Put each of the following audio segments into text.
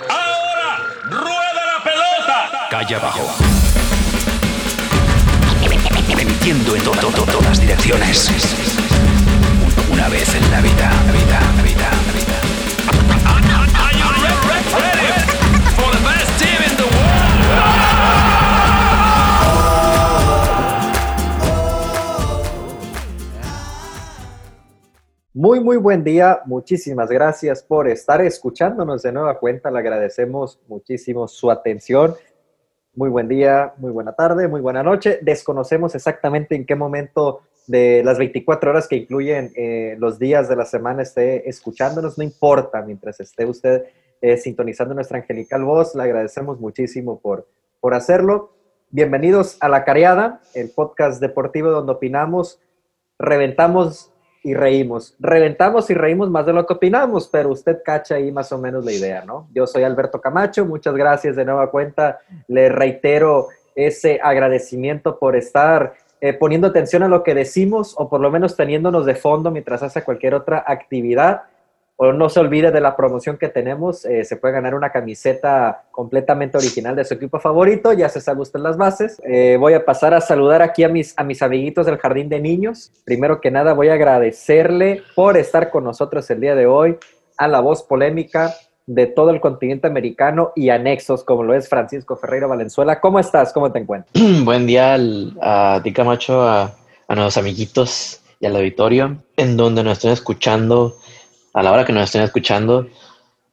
Ahora, rueda la pelota. Calle abajo. Emitiendo en to- to- to- todas direcciones. Una vez en la vida, la vida, Muy, muy buen día. Muchísimas gracias por estar escuchándonos de nueva cuenta. Le agradecemos muchísimo su atención. Muy buen día, muy buena tarde, muy buena noche. Desconocemos exactamente en qué momento de las 24 horas que incluyen eh, los días de la semana esté escuchándonos. No importa, mientras esté usted eh, sintonizando nuestra angelical voz, le agradecemos muchísimo por, por hacerlo. Bienvenidos a La Careada, el podcast deportivo donde opinamos, reventamos y reímos. Reventamos y reímos más de lo que opinamos, pero usted cacha ahí más o menos la idea, ¿no? Yo soy Alberto Camacho, muchas gracias de nueva cuenta. Le reitero ese agradecimiento por estar eh, poniendo atención a lo que decimos o por lo menos teniéndonos de fondo mientras hace cualquier otra actividad. O no se olvide de la promoción que tenemos, eh, se puede ganar una camiseta completamente original de su equipo favorito, ya se sabe usted las bases. Eh, voy a pasar a saludar aquí a mis, a mis amiguitos del Jardín de Niños. Primero que nada voy a agradecerle por estar con nosotros el día de hoy a la voz polémica de todo el continente americano y anexos, como lo es Francisco Ferreira Valenzuela. ¿Cómo estás? ¿Cómo te encuentras? Buen día al- a ti, Camacho, a, a nuestros amiguitos y al auditorio, en donde nos estén escuchando, a la hora que nos estén escuchando,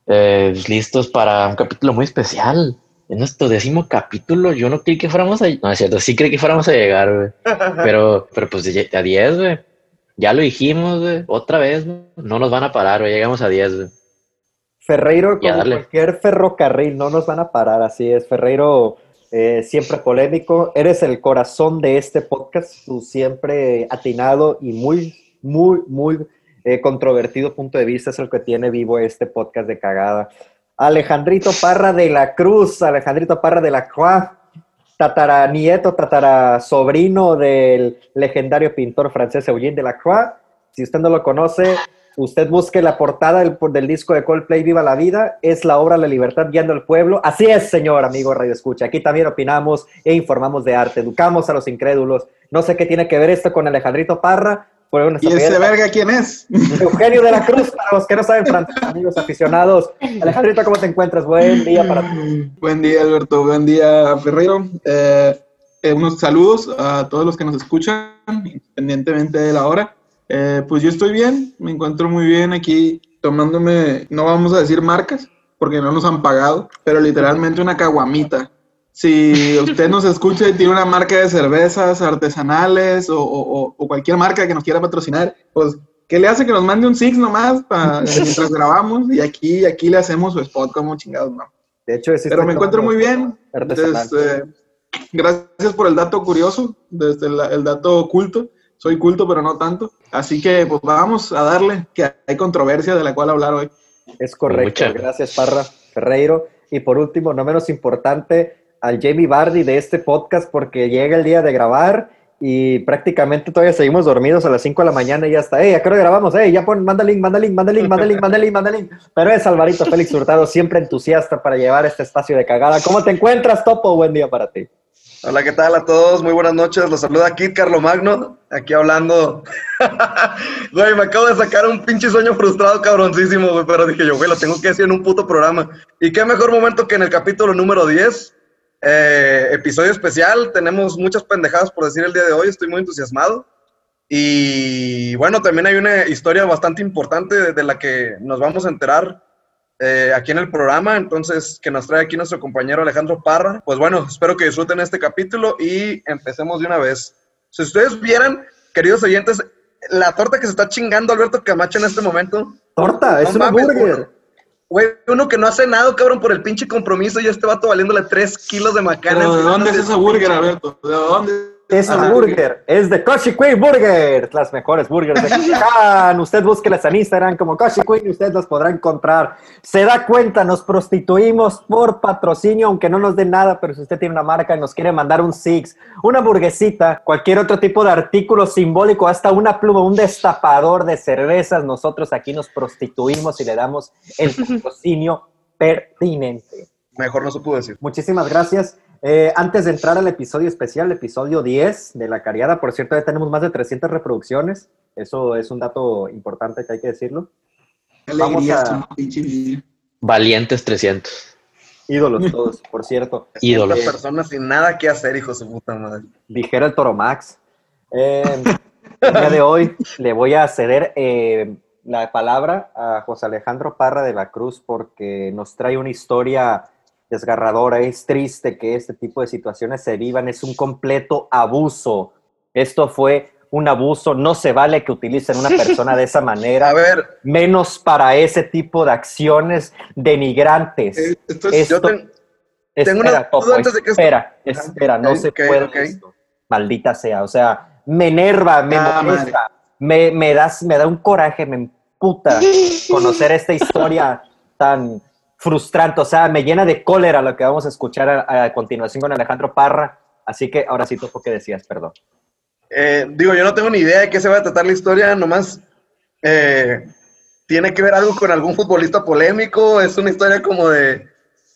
eh, listos para un capítulo muy especial. En nuestro décimo capítulo, yo no creí que fuéramos a... No, es cierto, sí creí que fuéramos a llegar, güey. Pero, pero pues a 10, güey. Ya lo dijimos, güey. Otra vez, güey. No nos van a parar, güey. Llegamos a 10, güey. Ferreiro, como cualquier ferrocarril, no nos van a parar, así es. Ferreiro, eh, siempre polémico. Eres el corazón de este podcast, tu siempre atinado y muy, muy, muy eh, controvertido punto de vista es el que tiene vivo este podcast de cagada. Alejandrito Parra de la Cruz, Alejandrito Parra de la Cruz, tataranieto, tatarasobrino del legendario pintor francés Eugène Delacroix. Si usted no lo conoce, usted busque la portada del, del disco de Coldplay Viva la Vida, es la obra La Libertad guiando al pueblo. Así es, señor amigo Radio Escucha. Aquí también opinamos e informamos de arte, educamos a los incrédulos. No sé qué tiene que ver esto con Alejandrito Parra. Bueno, ¿Y ese verga quién es? Eugenio de la Cruz, para los que no saben francés, amigos aficionados. Alejandrito, ¿cómo te encuentras? Buen día para ti. Buen día, Alberto. Buen día, Ferreiro. Eh, eh, unos saludos a todos los que nos escuchan, independientemente de la hora. Eh, pues yo estoy bien, me encuentro muy bien aquí tomándome, no vamos a decir marcas, porque no nos han pagado, pero literalmente una caguamita. Si usted nos escucha y tiene una marca de cervezas artesanales o, o- o cualquier marca que nos quiera patrocinar, pues, ¿qué le hace que nos mande un Six nomás para mientras grabamos? Y aquí, aquí le hacemos su spot como chingados, ¿no? De hecho, sí Pero me encuentro muy bien. Entonces, eh, gracias por el dato curioso, desde el, el dato culto. Soy culto, pero no tanto. Así que pues vamos a darle, que hay controversia de la cual hablar hoy. Es correcto, Muchas. gracias Parra Ferreiro. Y por último, no menos importante, al Jamie Bardi de este podcast porque llega el día de grabar y prácticamente todavía seguimos dormidos a las 5 de la mañana y ya está. Ey, ¿a qué hora grabamos? Ey, ya pon, manda link, manda link, manda link, manda link, manda link, manda link. Pero es Alvarito Félix Hurtado, siempre entusiasta para llevar este espacio de cagada. ¿Cómo te encuentras, Topo? Buen día para ti. Hola, ¿qué tal a todos? Muy buenas noches. Los saluda Kit Carlomagno, aquí hablando. güey, me acabo de sacar un pinche sueño frustrado cabroncísimo, güey, pero dije yo, güey, lo tengo que decir en un puto programa. Y qué mejor momento que en el capítulo número 10, eh, episodio especial. Tenemos muchas pendejadas por decir el día de hoy, estoy muy entusiasmado. Y bueno, también hay una historia bastante importante de, de la que nos vamos a enterar eh, aquí en el programa, entonces que nos trae aquí nuestro compañero Alejandro Parra. Pues bueno, espero que disfruten este capítulo y empecemos de una vez. Si ustedes vieran, queridos oyentes, la torta que se está chingando Alberto Camacho en este momento, Torta, es No mames, burger. Güey, uno que no ha cenado, cabrón, por el pinche compromiso y este vato valiéndole 3 kilos de macana. ¿De dónde es ese burger, Alberto? ¿De dónde? Es un Ah, burger, es de Koshi Queen Burgers, las mejores burgers de Culiacán. Usted búsquelas en Instagram como Koshi Queen y usted los podrá encontrar. Se da cuenta, nos prostituimos por patrocinio, aunque no nos den nada, pero si usted tiene una marca y nos quiere mandar un Six, una burguesita, cualquier otro tipo de artículo simbólico, hasta una pluma, un destapador de cervezas, nosotros aquí nos prostituimos y le damos el patrocinio pertinente. Mejor no se pudo decir. Muchísimas gracias. Eh, antes de entrar al episodio especial, episodio 10 de La Cariada, por cierto, ya tenemos más de 300 reproducciones. Eso es un dato importante que hay que decirlo. Qué Vamos a-. Valientes 300. Ídolos todos, por cierto. Ídolos. Las personas sin nada que hacer, hijo de su puta madre. Dijera el Toro Max. Eh, el día de hoy le voy a ceder eh, la palabra a José Alejandro Parra de la Cruz porque nos trae una historia desgarradora. Es triste que este tipo de situaciones se vivan. Es un completo abuso. Esto fue un abuso. No se vale que utilicen una persona de esa manera. A ver, menos para ese tipo de acciones denigrantes. Eh, esto es- yo ten- tengo una espera, duda Topo, antes de que esto- espera, no se puede esto. Maldita sea, o sea, me enerva, me Ah, molesta, me, me, das, me da un coraje, me emputa conocer esta historia tan frustrante, o sea, me llena de cólera lo que vamos a escuchar a, a continuación con Alejandro Parra, así que ahora sí, Topo, ¿qué decías? Perdón. eh, digo, yo no tengo ni idea de qué se va a tratar la historia, nomás eh, tiene que ver algo con algún futbolista polémico, es una historia como de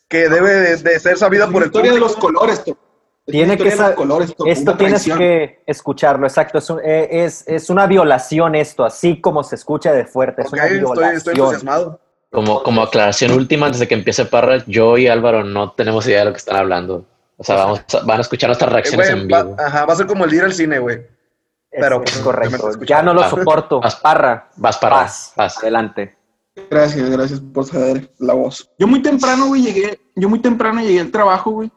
que debe de, de ser sabida Es por el historia de los colores, Topo. Tiene que Esto tienes traición. que escucharlo, exacto. Es, un- eh, es, es una violación esto, así como se escucha de fuerte. Es una estoy, violación. estoy entusiasmado. Como, como aclaración última, antes de que empiece Parra, yo y Álvaro no tenemos idea de lo que están hablando. O sea, vamos a- van a escuchar nuestras Eh, reacciones en va, vivo. ajá, va a ser como el ir al cine, güey. Es, Pero, es correcto. Ya no lo Vas. soporto. Vas. Parra. Vas, Parra. Vas. Vas. Adelante. Gracias, gracias por saber la voz. Yo muy temprano, güey, llegué, yo muy temprano llegué al trabajo, güey,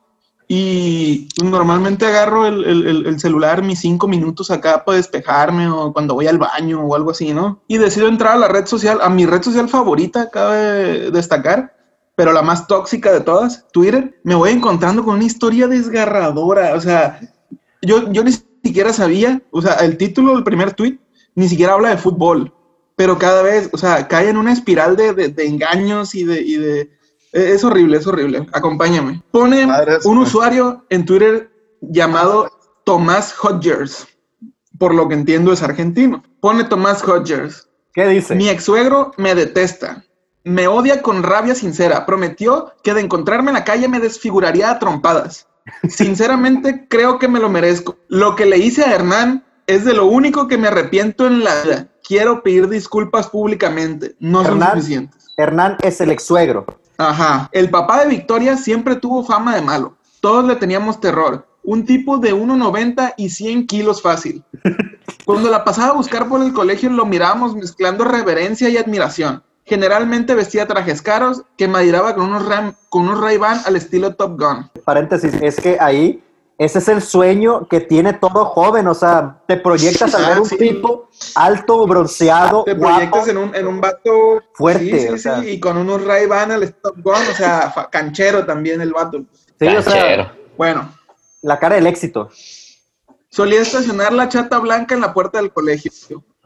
y normalmente agarro el- el- el celular mis cinco minutos acá para despejarme o cuando voy al baño o algo así, ¿no? Y decido entrar a la red social, a mi red social favorita, cabe destacar, pero la más tóxica de todas, Twitter, me voy encontrando con una historia desgarradora, o sea, yo, yo ni siquiera sabía, o sea, el título del primer tweet ni siquiera habla de fútbol, pero cada vez, o sea, cae en una espiral de, de- de engaños y de, y de... eh, Es horrible, es horrible. Acompáñame. Pone un usuario en Twitter llamado Tomás Hodgers. Por lo que entiendo es argentino. Pone Tomás Hodgers. ¿Qué dice? Mi ex suegro me detesta. Me odia con rabia sincera. Prometió que de encontrarme en la calle me desfiguraría a trompadas. Sinceramente creo que me lo merezco. Lo que le hice a Hernán es de lo único que me arrepiento en la vida. Quiero pedir disculpas públicamente. No son Hernán. suficientes. Hernán es el ex suegro. Ajá. El papá de Victoria siempre tuvo fama de malo. Todos le teníamos terror. Un tipo de 1,90 y 100 kilos fácil. Cuando la pasaba a buscar por el colegio lo mirábamos mezclando reverencia y admiración. Generalmente vestía trajes caros que madiraba con unos, Ram- con unos Ray-Ban al estilo Top Gun. Paréntesis, es que ahí, ese es el sueño que tiene todo joven. O sea, te proyectas a Ah, ver un sí. tipo alto, bronceado, Te guapo. proyectas en un, en un vato Fuerte, sí, sí, o sea. sí, y con unos Ray-Ban al Top Gun, o sea, canchero también el vato. Sí, o sea, Canchero. Bueno, la cara del éxito. Solía estacionar la chata blanca en la puerta del colegio.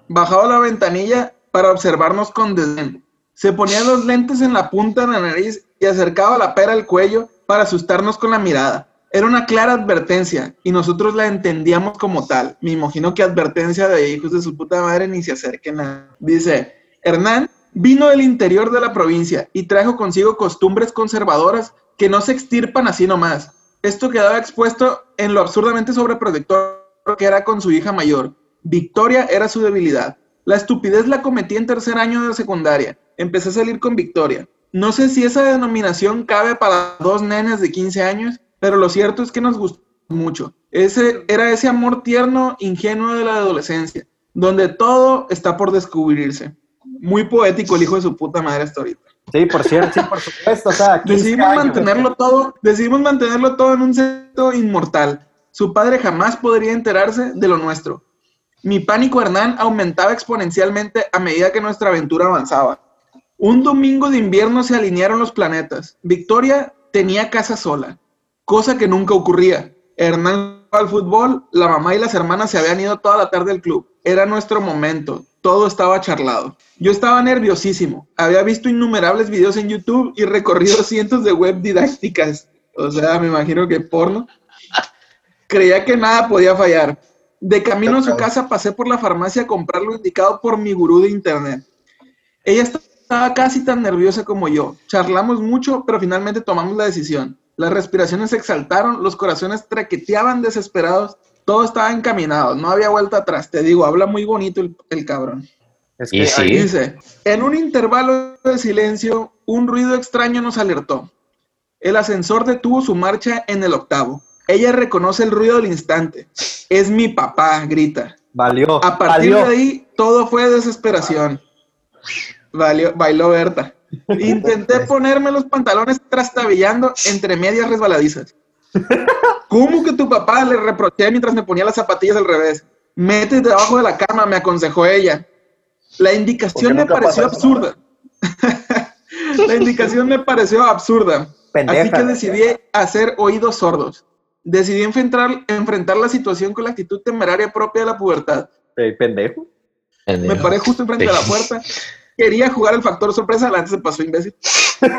Bajaba la ventanilla para observarnos con desdén. Se ponía los lentes en la punta de la nariz y acercaba la pera al cuello para asustarnos con la mirada. Era una clara advertencia y nosotros la entendíamos como tal. Me imagino que advertencia de hijos de su puta madre ni se acerquen a... Dice, Hernán vino del interior de la provincia y trajo consigo costumbres conservadoras que no se extirpan así nomás. Esto quedaba expuesto en lo absurdamente sobreprotector que era con su hija mayor. Victoria era su debilidad. La estupidez la cometí en tercer año de secundaria. Empecé a salir con Victoria. No sé si esa denominación cabe para dos nenes de 15 años, pero lo cierto es que nos gustó mucho. Ese era ese amor tierno, ingenuo de la adolescencia, donde todo está por descubrirse. Muy poético el hijo de su puta madre hasta ahorita. Sí, por cierto, sí, por supuesto. O sea, 15 Decidimos años. mantenerlo todo, decidimos mantenerlo todo en un secreto inmortal. Su padre jamás podría enterarse de lo nuestro. Mi pánico Hernán aumentaba exponencialmente a medida que nuestra aventura avanzaba. Un domingo de invierno se alinearon los planetas. Victoria tenía casa sola, cosa que nunca ocurría. Hernán al fútbol, la mamá y las hermanas se habían ido toda la tarde al club. Era nuestro momento, todo estaba charlado. Yo estaba nerviosísimo, había visto innumerables videos en YouTube y recorrido cientos de web didácticas. O sea, me imagino que porno. Creía que nada podía fallar. De camino a su casa pasé por la farmacia a comprar lo indicado por mi gurú de internet. Ella estaba casi tan nerviosa como yo. Charlamos mucho, pero finalmente tomamos la decisión. Las respiraciones se exaltaron, los corazones traqueteaban desesperados, todo estaba encaminado, no había vuelta atrás. Te digo, habla muy bonito el, el cabrón. Es Y que sí. ahí- Dice, en un intervalo de silencio, un ruido extraño nos alertó. El ascensor detuvo su marcha en el octavo. Ella reconoce el ruido del instante. Es mi papá, grita. valió. A partir valió. de ahí, todo fue desesperación. Valió- bailó Berta. Intenté ponerme los pantalones trastabillando entre medias resbaladizas. ¿Cómo que tu papá? Le reproché mientras me ponía las zapatillas al revés. Métete debajo de la cama, me aconsejó ella. La indicación me pareció absurda. la indicación me pareció absurda. Pendeja. Así que decidí hacer oídos sordos. Decidí enfrentar, enfrentar la situación con la actitud temeraria propia de la pubertad. Eh, pendejo. Me paré justo enfrente de la puerta. Quería jugar el factor sorpresa, adelante se pasó imbécil.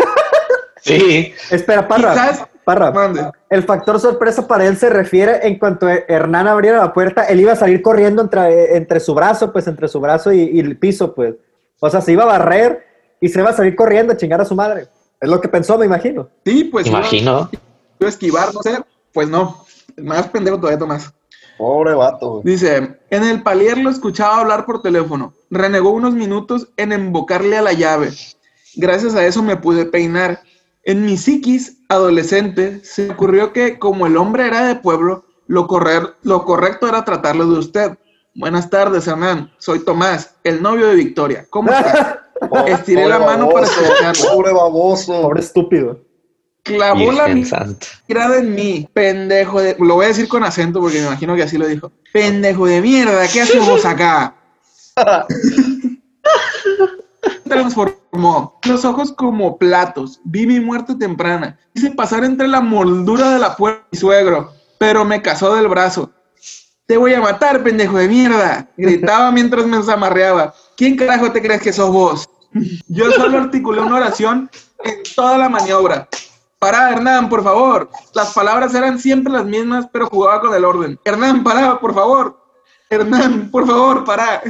Sí, Espera, Parra. Quizás- Parra. Mande. El factor sorpresa para él se refiere en cuanto Hernán abriera la puerta, él iba a salir corriendo entre, entre su brazo, pues entre su brazo y, y el piso, pues. O sea, se iba a barrer y se iba a salir corriendo a chingar a su madre. Es lo que pensó, me imagino. Sí, pues imagino. iba a esquivar, no sé. Pues no. Más pendejo todavía Tomás. Pobre vato, güey. Dice, en el palier lo escuchaba hablar por teléfono. Renegó unos minutos en embocarle a la llave. Gracias a eso me pude peinar. En mi psiquis adolescente se me ocurrió que como el hombre era de pueblo, lo, correr, lo correcto era tratarlo de usted. Buenas tardes, Hernán. Soy Tomás, el novio de Victoria. ¿Cómo está? Estiré la mano para. Pobre baboso. Pobre estúpido. Clavó la mirada en mí, pendejo de... Lo voy a decir con acento porque me imagino que así lo dijo. Pendejo de mierda, ¿qué hacemos acá? Transformó los ojos como platos. Vi mi muerte temprana. Hice pasar entre la moldura de la puerta mi suegro, pero me casó del brazo. Te voy a matar, pendejo de mierda. Gritaba mientras me zamarreaba. ¿Quién carajo te crees que sos vos? Yo solo articulé una oración en toda la maniobra. Pará, Hernán, por favor. Las palabras eran siempre las mismas, pero jugaba con el orden. Hernán, pará, por favor. Hernán, por favor, pará.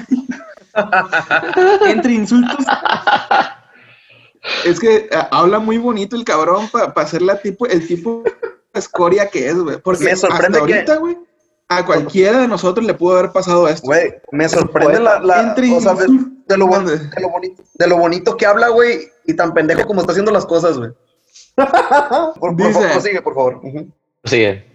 Entre insultos. Es que ah, habla muy bonito el cabrón para ser la tipo, el tipo de escoria que es, güey. Porque Me sorprende hasta que- ahorita, güey, a cualquiera de nosotros le pudo haber pasado esto. Güey, me sorprende la, la- Entre o sea, de, de lo, bon- ¿Dónde? de lo bonito, de lo bonito que habla, güey, y tan pendejo como está haciendo las cosas, güey. Por, favor, prosigue, por favor. Sigue.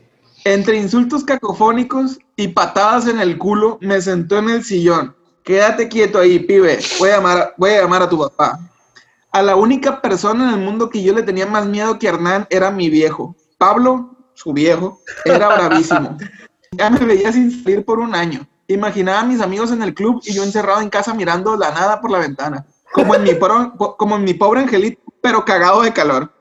Entre insultos cacofónicos y patadas en el culo, me sentó en el sillón. Quédate quieto ahí, pibe. Voy a llamar, voy a, llamar a tu papá. A la única persona en el mundo que yo le tenía más miedo que Hernán era mi viejo. Pablo, su viejo, era bravísimo. Ya me veía sin salir por un año. Imaginaba a mis amigos en el club y yo encerrado en casa mirando la nada por la ventana. Como en mi, pro- como en mi pobre angelito, pero cagado de calor.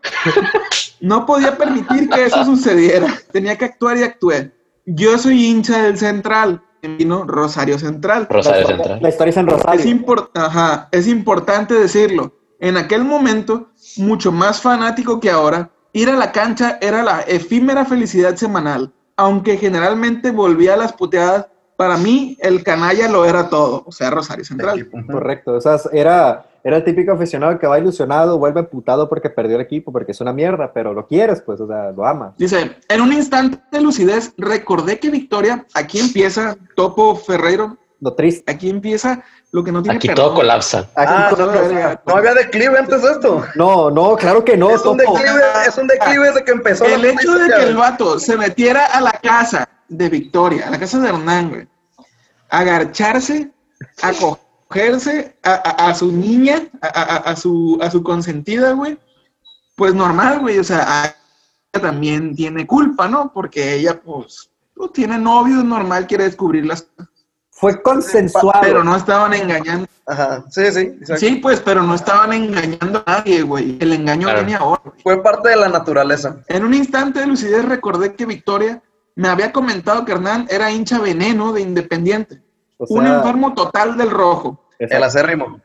No podía permitir que eso sucediera. Tenía que actuar y actué. Yo soy hincha del Central. Vino Rosario Central. Rosario la, Central. la historia es en Es, Rosario. ajá, es importante decirlo. En aquel momento, mucho más fanático que ahora, ir a la cancha era la efímera felicidad semanal. Aunque generalmente volvía a las puteadas, para mí el canalla lo era todo. O sea, Rosario Central. Correcto. O sea, era, era el típico aficionado que va ilusionado, vuelve putado porque perdió el equipo, porque es una mierda, pero lo quieres, pues, o sea, lo amas. Dice, en un instante de lucidez, recordé que Victoria, aquí empieza Topo Ferreiro, Lo triste. aquí empieza lo que no tiene Aquí perdón. todo colapsa. Ah, Aquí no, todo- no, no había declive antes de esto. No, no, claro que no, es, un Topo. declive, es un declive desde que empezó El la hecho de que el vato se metiera a la casa de Victoria, a la casa de Hernán, güey, a agacharse, a cogerse a, a- a su niña, a, a- a su, a su consentida, güey, pues normal, güey, o sea, a- ella también tiene culpa, ¿no? Porque ella, pues, no tiene novio, es normal, quiere descubrir las cosas. Fue consensuado. Pero no estaban engañando. Ajá, sí, sí. exacto. Sí, pues, pero no estaban engañando a nadie, güey. El engaño Claro. venía ahora, güey. Fue parte de la naturaleza. En un instante de lucidez recordé que Victoria me había comentado que Hernán era hincha veneno de Independiente. O un enfermo total del rojo. exacto. El acérrimo.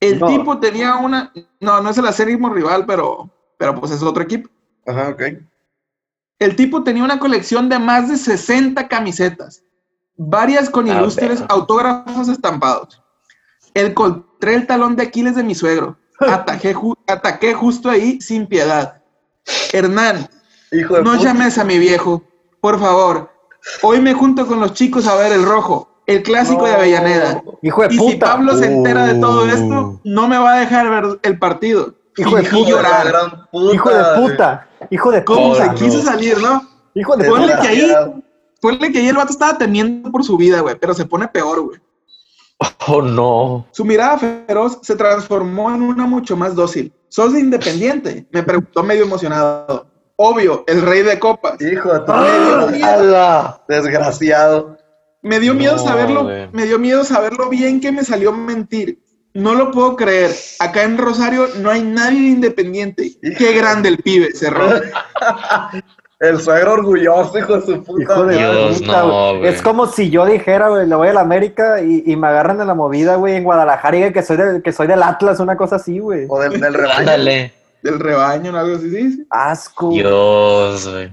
El No. tipo tenía una... No, no es el acérrimo rival, pero, pero pues es otro equipo. Ajá, ok. El tipo tenía una colección de más de 60 camisetas, varias con Ah, ilustres bueno. autógrafos estampados. Encontré el talón de Aquiles de mi suegro. Ataqué, ju- ataqué justo ahí sin piedad. Hernán, Hijo de no puta. llames a mi viejo. Por favor. Hoy me junto con los chicos a ver el rojo, el clásico de. Avellaneda. Hijo de Y si puta. Pablo se entera de todo Uh. esto, no me va a dejar ver el partido. Hijo de puta. llorar. gran puta, Hijo de puta. Hijo de ¿Cómo puta. se no. quiso salir, no? Hijo de Ponle puta. que ahí, ponle que ahí el vato estaba temiendo por su vida, güey, pero se pone peor, güey. Oh, no. Su mirada feroz se transformó en una mucho más dócil. ¿Sos independiente? Me preguntó medio emocionado. Obvio, el rey de copas. Hijo de tu puta. ¡Hala! Desgraciado. Me dio miedo No, saberlo, güey. me dio miedo saberlo bien que me salió mentir. No lo puedo creer. Acá en Rosario no hay nadie independiente. Qué grande el pibe, cerró. El suegro orgulloso, hijo de su puta. Hijo de. Dios, puta, no, güey. Es como si yo dijera, güey, le voy a la América y, y me agarran de la movida, güey, en Guadalajara y que soy, del- que soy del Atlas, una cosa así, güey. O del, del rebaño. Ándale. Del rebaño, algo así. sí, sí. Asco. Dios, güey.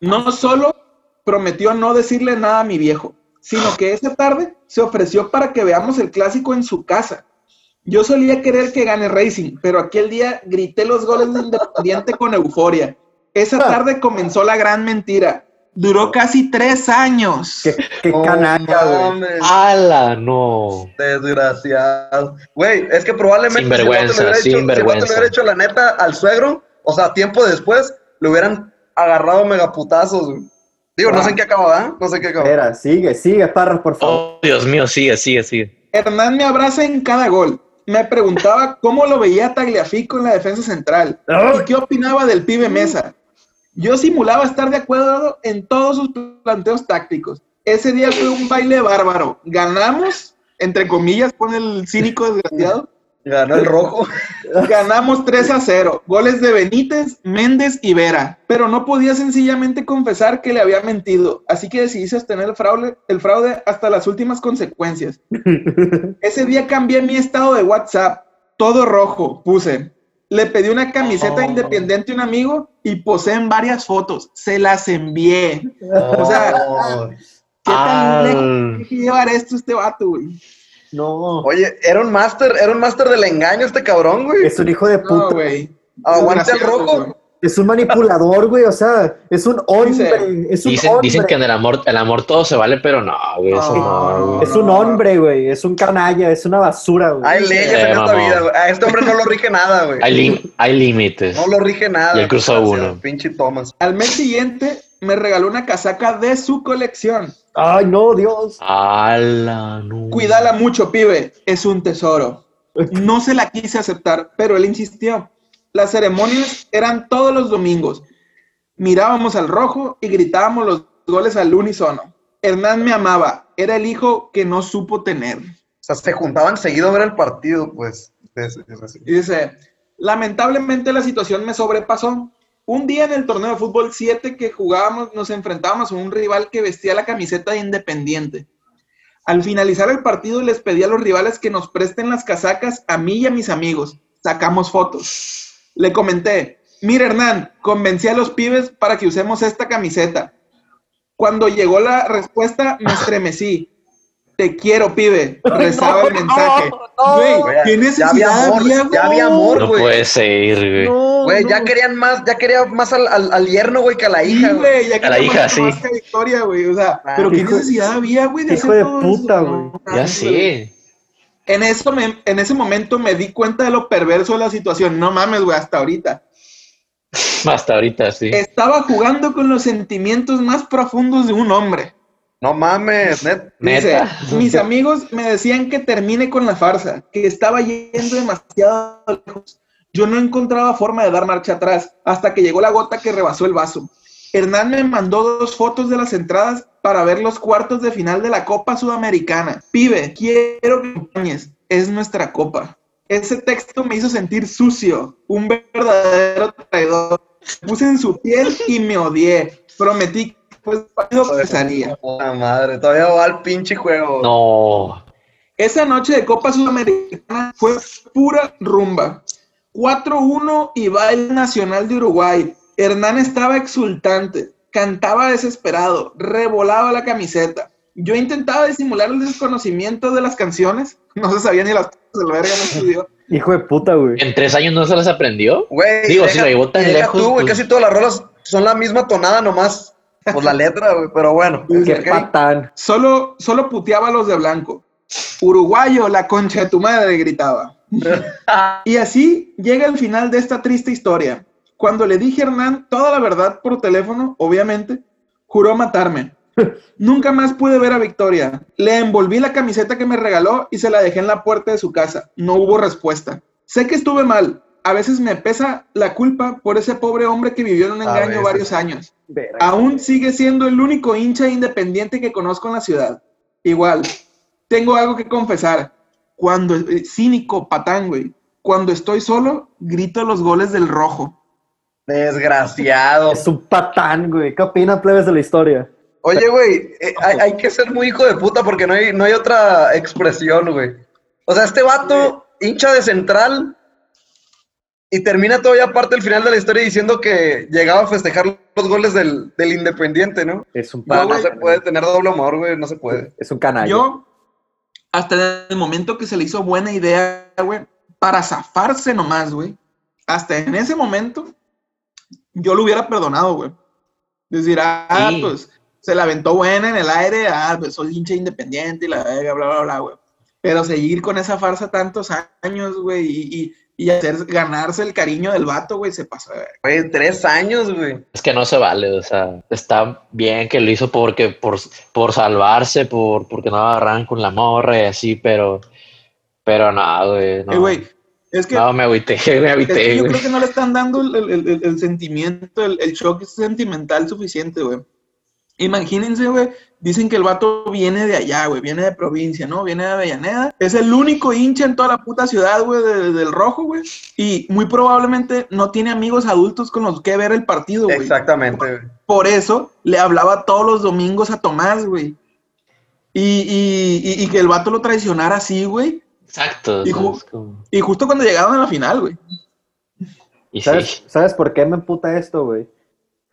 No solo prometió no decirle nada a mi viejo, sino que esa tarde se ofreció para que veamos el clásico en su casa. Yo solía querer que gane Racing, pero aquel día grité los goles de Independiente con euforia. Esa tarde comenzó la gran mentira. Duró casi tres años. Qué, qué canalla, güey. ¡Hala! No. Desgraciado. Güey, es que probablemente si hubiera hecho- si el vato le sinvergüenza. hubiera hecho la neta al suegro, o sea, tiempo después, le hubieran agarrado megaputazos, güey. Digo, no sé en qué acaba, ¿verdad? No sé en qué acaba. Espera, sigue, sigue, Parras, por favor. Oh, Dios mío, sigue, sigue, sigue. Hernán me abraza en cada gol. Me preguntaba cómo lo veía Tagliafico en la defensa central y qué opinaba del pibe Mesa. Yo simulaba estar de acuerdo en todos sus planteos tácticos. Ese día fue un baile bárbaro. Ganamos, entre comillas, pone el cínico desgraciado. Ganó el rojo. Ganamos 3 a 0. Goles de Benítez, Méndez y Vera. Pero no podía sencillamente confesar que le había mentido. Así que decidí sostener el fraude, el fraude hasta las últimas consecuencias. Ese día cambié mi estado de WhatsApp. Todo rojo, puse. Le pedí una camiseta Oh. independiente a un amigo y posé en varias fotos. Se las envié. O sea, No. ¿Qué tan Ah. llevar esto este vato, güey? No. Oye, era un máster, era un máster del engaño este cabrón, güey. Es un hijo de No, puta. güey. Aguante el rojo. güey. es un manipulador, güey. O sea, es un hombre. Es un Dicen, hombre. dicen que en el amor, el amor todo se vale, pero no, güey. Eso No, no, no. güey. Es un hombre, güey. Es un canalla. Es una basura, güey. Hay leyes Eh, en esta vida, güey. A este hombre no lo rige nada, güey. Hay, límites. No lo rige nada. Y él cruzó uno. Pinche Thomas. Al mes siguiente me regaló una casaca de su colección. Ay, no, Dios. ¡Hala! No. Cuídala mucho, pibe. Es un tesoro. No se la quise aceptar, pero él insistió. Las ceremonias eran todos los domingos. Mirábamos al rojo y gritábamos los goles al unísono. Hernán me amaba. Era el hijo que no supo tener. O sea, se juntaban seguido a ver el partido, pues. Es- es así. Y dice, lamentablemente la situación me sobrepasó. Un día en el torneo de fútbol 7 que jugábamos, nos enfrentábamos a un rival que vestía la camiseta de Independiente. Al finalizar el partido les pedí a los rivales que nos presten las casacas a mí y a mis amigos. Sacamos fotos. Le comenté, mira Hernán, convencí a los pibes para que usemos esta camiseta. Cuando llegó la respuesta me estremecí. Te quiero, pibe. Rezaba el mensaje. Güey, Güey, ¿qué ya necesidad había amor, había, ya había güey? amor, No güey. puede ser, güey. No, Güey, no. ya querían más, ya quería más al, al, al yerno, güey, que a la Sí, hija, güey. güey, ya que A la hija, más- sí. más que Victoria, güey. O sea, Ah, pero qué hijo- necesidad había, güey, de hijo hacer de todo puta, eso? güey. No, Ya sí. En, eso me- en ese momento me di cuenta de lo perverso de la situación. No mames, güey, hasta ahorita. Hasta ahorita sí. Estaba jugando con los sentimientos más profundos de un hombre. No mames, net. Dice, mis amigos me decían que termine con la farsa, que estaba yendo demasiado lejos. Yo no encontraba forma de dar marcha atrás hasta que llegó la gota que rebasó el vaso. Hernán me mandó dos fotos de las entradas para ver los cuartos de final de la Copa Sudamericana. Pibe, quiero que me acompañes. Es nuestra copa. Ese texto me hizo sentir sucio, un verdadero traidor. Me puse en su piel y me odié. Prometí que después del partido pesaría. Puta madre, todavía va al pinche juego. No. Esa noche de Copa Sudamericana fue pura rumba. 4-1 y baile nacional de Uruguay. Hernán estaba exultante, cantaba desesperado, revolaba la camiseta. Yo intentaba disimular el desconocimiento de las canciones. No se sabía ni las cosas del verga no estudió. Hijo de puta, güey. En tres años no se las aprendió. Güey, Digo, deja- si la llevó tan lejos, tú, güey, pues- casi todas las rolas son la misma tonada nomás. Por la letra, güey, pero bueno. Qué patán. Solo, solo puteaba a los de blanco. Uruguayo, la concha de tu madre, gritaba. Y así llega el final de esta triste historia. Cuando le dije a Hernán toda la verdad por teléfono, obviamente, juró matarme. Nunca más pude ver a Victoria. Le envolví la camiseta que me regaló y se la dejé en la puerta de su casa. No hubo respuesta. Sé que estuve mal. A veces me pesa la culpa por ese pobre hombre que vivió en un engaño varios años. Verga. Aún sigue siendo el único hincha independiente que conozco en la ciudad. Igual, tengo algo que confesar. Cuando, eh, cínico, patán, güey. Cuando estoy solo, grito los goles del rojo. Desgraciado. Es un patán, güey. ¿Qué opinan, plebes de la historia? Oye, güey, eh, hay, hay que ser muy hijo de puta porque no hay, no hay otra expresión, güey. O sea, este vato, hincha de central, y termina todavía parte del final de la historia diciendo que llegaba a festejar los goles del, del Independiente, ¿no? Es un No, no se puede tener doble amor, güey, no se puede. Es un canalla. Yo, hasta el momento que se le hizo buena idea, güey, para zafarse nomás, güey, hasta en ese momento, yo lo hubiera perdonado, güey. Decir, ah, Sí. pues se la aventó buena en el aire, ah, pues soy hincha independiente y la verga, bla, bla, bla, güey. Pero seguir con esa farsa tantos años, güey, y, y, y hacer, ganarse el cariño del vato, güey, se pasó de verga. Güey, tres años, güey. Es que no se vale, o sea, está bien que lo hizo porque por, por salvarse, por porque no agarran con la morra y así, pero pero no, güey, no. Eh, güey, es que no, me agüité, me Es que agüité, yo güey. creo que no le están dando el, el- el- el sentimiento, el, el shock sentimental suficiente, güey. Imagínense, güey, dicen que el vato viene de allá, güey, viene de provincia, ¿no? Viene de Avellaneda. Es el único hincha en toda la puta ciudad, güey, de- del rojo, güey. Y muy probablemente no tiene amigos adultos con los que ver el partido, güey. Exactamente, güey. Por eso le hablaba todos los domingos a Tomás, güey. Y, y- y- y que el vato lo traicionara así, güey. Exacto. Y ju- como- Y justo cuando llegaron a la final, güey. y ¿Sabes, sí. ¿Sabes por qué me emputa esto, güey?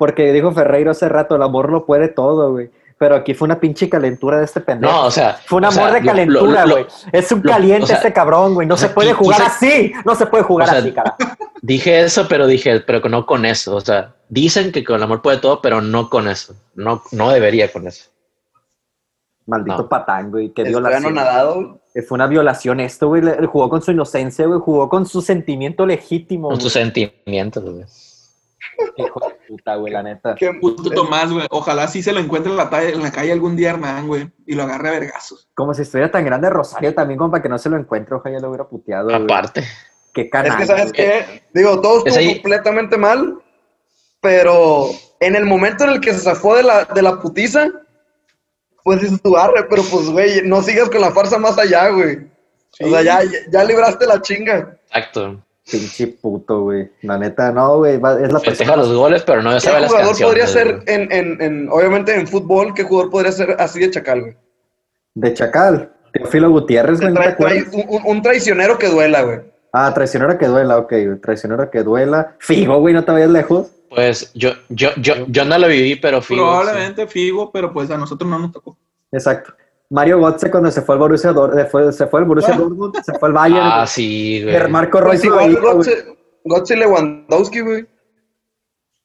Porque dijo Ferreiro hace rato, el amor lo puede todo, güey. Pero aquí fue una pinche calentura de este pendejo. No, o sea, Fue un o amor sea, de calentura, güey. Es un lo- caliente o sea, este cabrón, güey. No o sea, se puede jugar quise- así. No se puede jugar O sea, así, carajo. Dije eso, pero dije, pero que no con eso. O sea, dicen que con el amor puede todo, pero no con eso. No, no debería con eso. Maldito no. patán, güey. Qué violación. anonadado. Eh, Fue una violación esto, güey. Jugó con su inocencia, güey. Jugó con su sentimiento legítimo. Con tus sentimientos, güey. Hijo de puta, güey, la neta. Qué- Puto Tomás, güey. Ojalá sí se lo encuentre en la, en la calle algún día, Hernán, güey. Y lo agarre a vergazos. Como si estuviera tan grande Rosario también, como para que no se lo encuentre. Ojalá ya lo hubiera puteado, güey. Aparte. Qué Es canalla. que, ¿sabes qué? Digo, todo Es estuvo ahí- completamente mal, pero en el momento en el que se zafó de la, de la putiza, pues dices tu arre, pero pues, güey, no sigas con la farsa más allá, güey. O sea, ya, ya libraste la chinga. Exacto. Pinche puto, güey. La neta, no, güey. va- Es la Festeja persona. los goles, pero no ¿Qué sabe las jugador canciones. podría ser, en, en, en, obviamente en fútbol, qué jugador podría ser así de chacal, güey? De Chacal. Teófilo Gutiérrez, güey. ¿no te Tra- tra- un, un- un traicionero que duela, güey. Ah, traicionero que duela, ok. güey. Traicionero que duela. Figo, güey, no te vayas lejos. Pues yo, yo, yo, yo no lo viví, pero Figo, Probablemente Figo, pero pues a nosotros no nos tocó. Exacto. Mario Götze cuando se fue al Borussia Dortmund, fue, se fue al Borussia Ah. Dortmund, se fue al. Bayern. Ah, sí, güey. Pero Marco Pues güey. Götze Lewandowski, güey.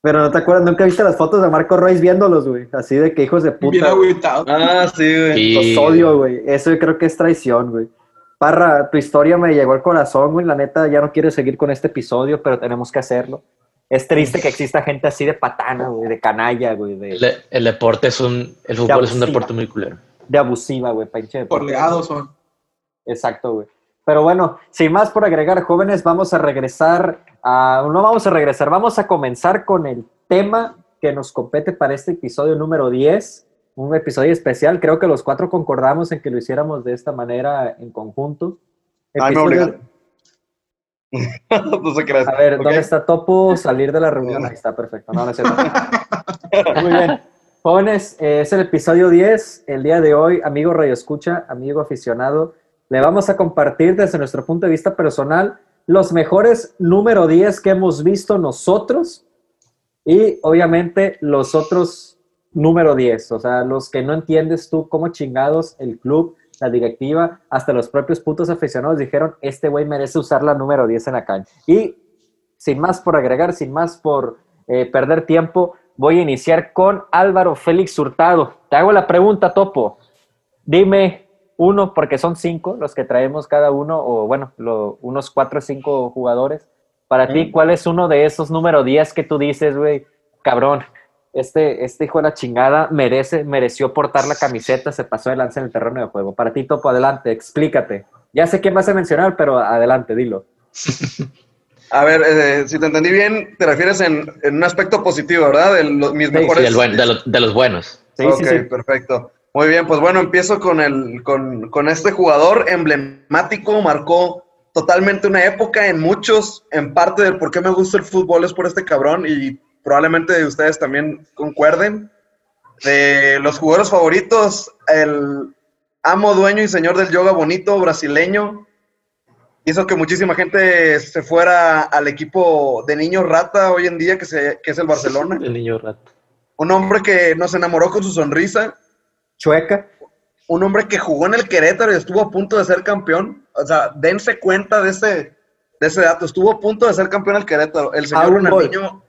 Pero no te acuerdas, nunca viste las fotos de Marco Reus viéndolos, güey. Así de que hijos de Bien puta. güey. agüitado. Ah, sí, güey. Sí. Los odio, güey. Eso yo creo que es traición, güey. Parra, tu historia me llegó al corazón, güey. La neta, ya no quiero seguir con este episodio, pero tenemos que hacerlo. Es triste que exista gente así de patana, güey, de canalla, güey, El, de, el deporte es un, el fútbol es un deporte muy culero. De abusiva, güey, pinche. Por legados son. Exacto, güey. Pero bueno, sin más por agregar, jóvenes, vamos a regresar a... No vamos a regresar, vamos a comenzar con el tema que nos compete para este episodio número 10, un episodio especial. Creo que los cuatro concordamos en que lo hiciéramos de esta manera en conjunto. Ay, me obligaron. no se creas. A ver. ¿dónde está Topo? Salir de la reunión. Ahí está, perfecto. No, no es cierto. Muy bien. Jóvenes, eh, es el episodio 10. El día de hoy, amigo Radio Escucha, amigo aficionado, le vamos a compartir desde nuestro punto de vista personal los mejores número 10 que hemos visto nosotros y obviamente los otros número 10, o sea, los que no entiendes tú cómo chingados el club, la directiva, hasta los propios putos aficionados dijeron, este güey merece usar la número 10 en la cancha. Y sin más por agregar, sin más por eh, perder tiempo, voy a iniciar con Álvaro Félix Hurtado. Te hago la pregunta, Topo. Dime uno, porque son cinco los que traemos cada uno, o bueno, unos cuatro o cinco jugadores. Para ti, mm. ¿cuál es uno de esos número 10 que tú dices, güey? Cabrón, este, este hijo de la chingada merece, mereció portar la camiseta, se pasó de lanza en el terreno de juego. Para ti, Topo, adelante, explícate. Ya sé quién vas a mencionar, pero adelante, dilo. A ver, eh, eh, si te entendí bien, te refieres en, un aspecto positivo, ¿verdad? De los, mis mejores. Sí, de, los buenos. Sí, ok, perfecto. Muy bien, pues bueno, empiezo con, el, con, con este jugador emblemático, marcó totalmente una época en muchos, en parte del por qué me gusta el fútbol es por este cabrón y probablemente ustedes también concuerden. De los jugadores favoritos, el amo, dueño y señor del yoga bonito brasileño, hizo que muchísima gente se fuera al equipo de niño rata hoy en día, que, se, que es el Barcelona. El niño rata. Un hombre que nos enamoró con su sonrisa. Chueca. Un hombre que jugó en el Querétaro y estuvo a punto de ser campeón. O sea, dense cuenta de ese, de ese dato. Estuvo a punto de ser campeón el Querétaro. El señor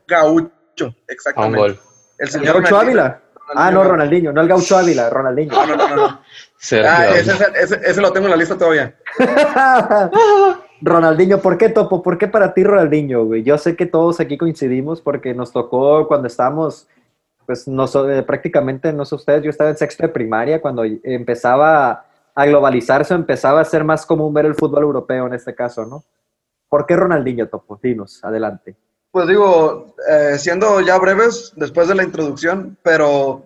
Gaucho. Exactamente. El señor Gaucho Ávila. Ah, no, Ronaldinho, no el Gaucho Ávila, Ronaldinho. No, no, no, no. Ah, ese, lo tengo en la lista todavía. Ronaldinho, ¿por qué Topo? ¿Por qué para ti Ronaldinho. Yo sé que todos aquí coincidimos porque nos tocó cuando estábamos, pues no, eh, prácticamente, no sé ustedes, yo estaba en sexto de primaria cuando empezaba a globalizarse, empezaba a ser más común ver el fútbol europeo en este caso, ¿no? ¿Por qué Ronaldinho, Topo? Dinos, adelante. Pues digo, eh, siendo ya breves, después de la introducción, pero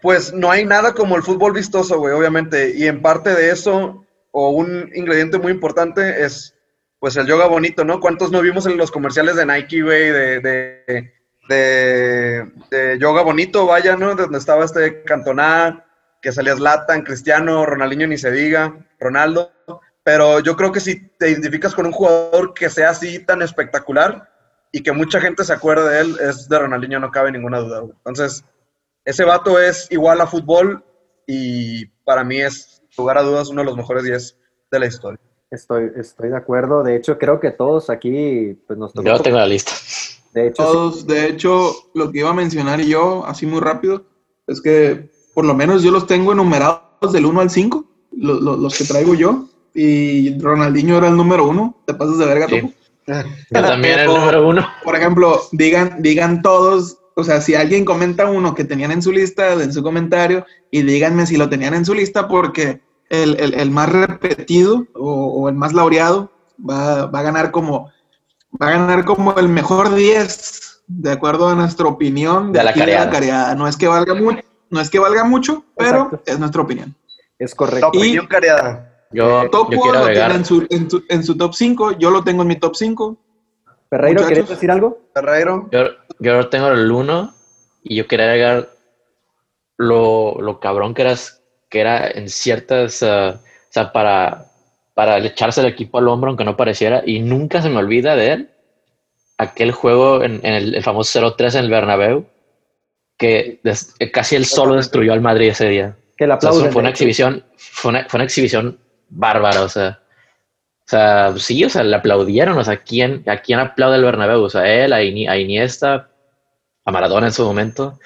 pues no hay nada como el fútbol vistoso, güey, obviamente. Y en parte de eso, o un ingrediente muy importante, es pues el yoga bonito, ¿no? ¿Cuántos no vimos en los comerciales de Nike, güey, de, de, de, yoga bonito, vaya, ¿no? Donde estaba este Cantoná, que salía Zlatan, Cristiano, Ronaldinho, ni se diga, Ronaldo. Pero yo creo que si te identificas con un jugador que sea así tan espectacular, y que mucha gente se acuerda de él es de Ronaldinho, no cabe ninguna duda. Güey. Entonces, ese vato es igual a fútbol y para mí es, lugar a dudas, uno de los mejores 10 de la historia. Estoy, estoy de acuerdo. De hecho, creo que todos aquí pues, nos tocó. Yo tengo la lista. De hecho, todos, sí. de hecho, lo que iba a mencionar yo, así muy rápido, es que por lo menos yo los tengo enumerados del 1 al 5, lo, lo, los que traigo yo, y Ronaldinho era el número 1, te pasas de verga, sí. Yo también el número uno. Por ejemplo, digan, digan todos, o sea, si alguien comenta uno que tenían en su lista, en su comentario, y díganme si lo tenían en su lista, porque el, el, el más repetido o, el más laureado va, va, a ganar como va a ganar como el mejor 10, de acuerdo a nuestra opinión de, la, careada. la careada. No es que valga mucho, no es que valga mucho, pero es nuestra opinión. Es correcto. Y, opinión careada. Yo, eh, yo lo tiene en su, en, su, en su, top 5, yo lo tengo en mi top 5. Ferreiro, ¿querés decir algo? Ferreiro. Yo, yo tengo el 1 y yo quería agregar lo, lo cabrón que, eras, que era en ciertas... Uh, o sea, para, para echarse el equipo al hombro, aunque no pareciera, y nunca se me olvida de él, aquel juego en, en el, el, famoso 0-3 en el Bernabéu, que des, casi él solo destruyó al Madrid ese día. Que el aplauso. O sea, fue, una exhibición, fue, una, fue una exhibición bárbara, o sea. O sea, sí, o sea, le aplaudieron, o sea, ¿quién, ¿a quién aplaude el Bernabéu? O sea, él, a, Iniesta, a Maradona en su momento.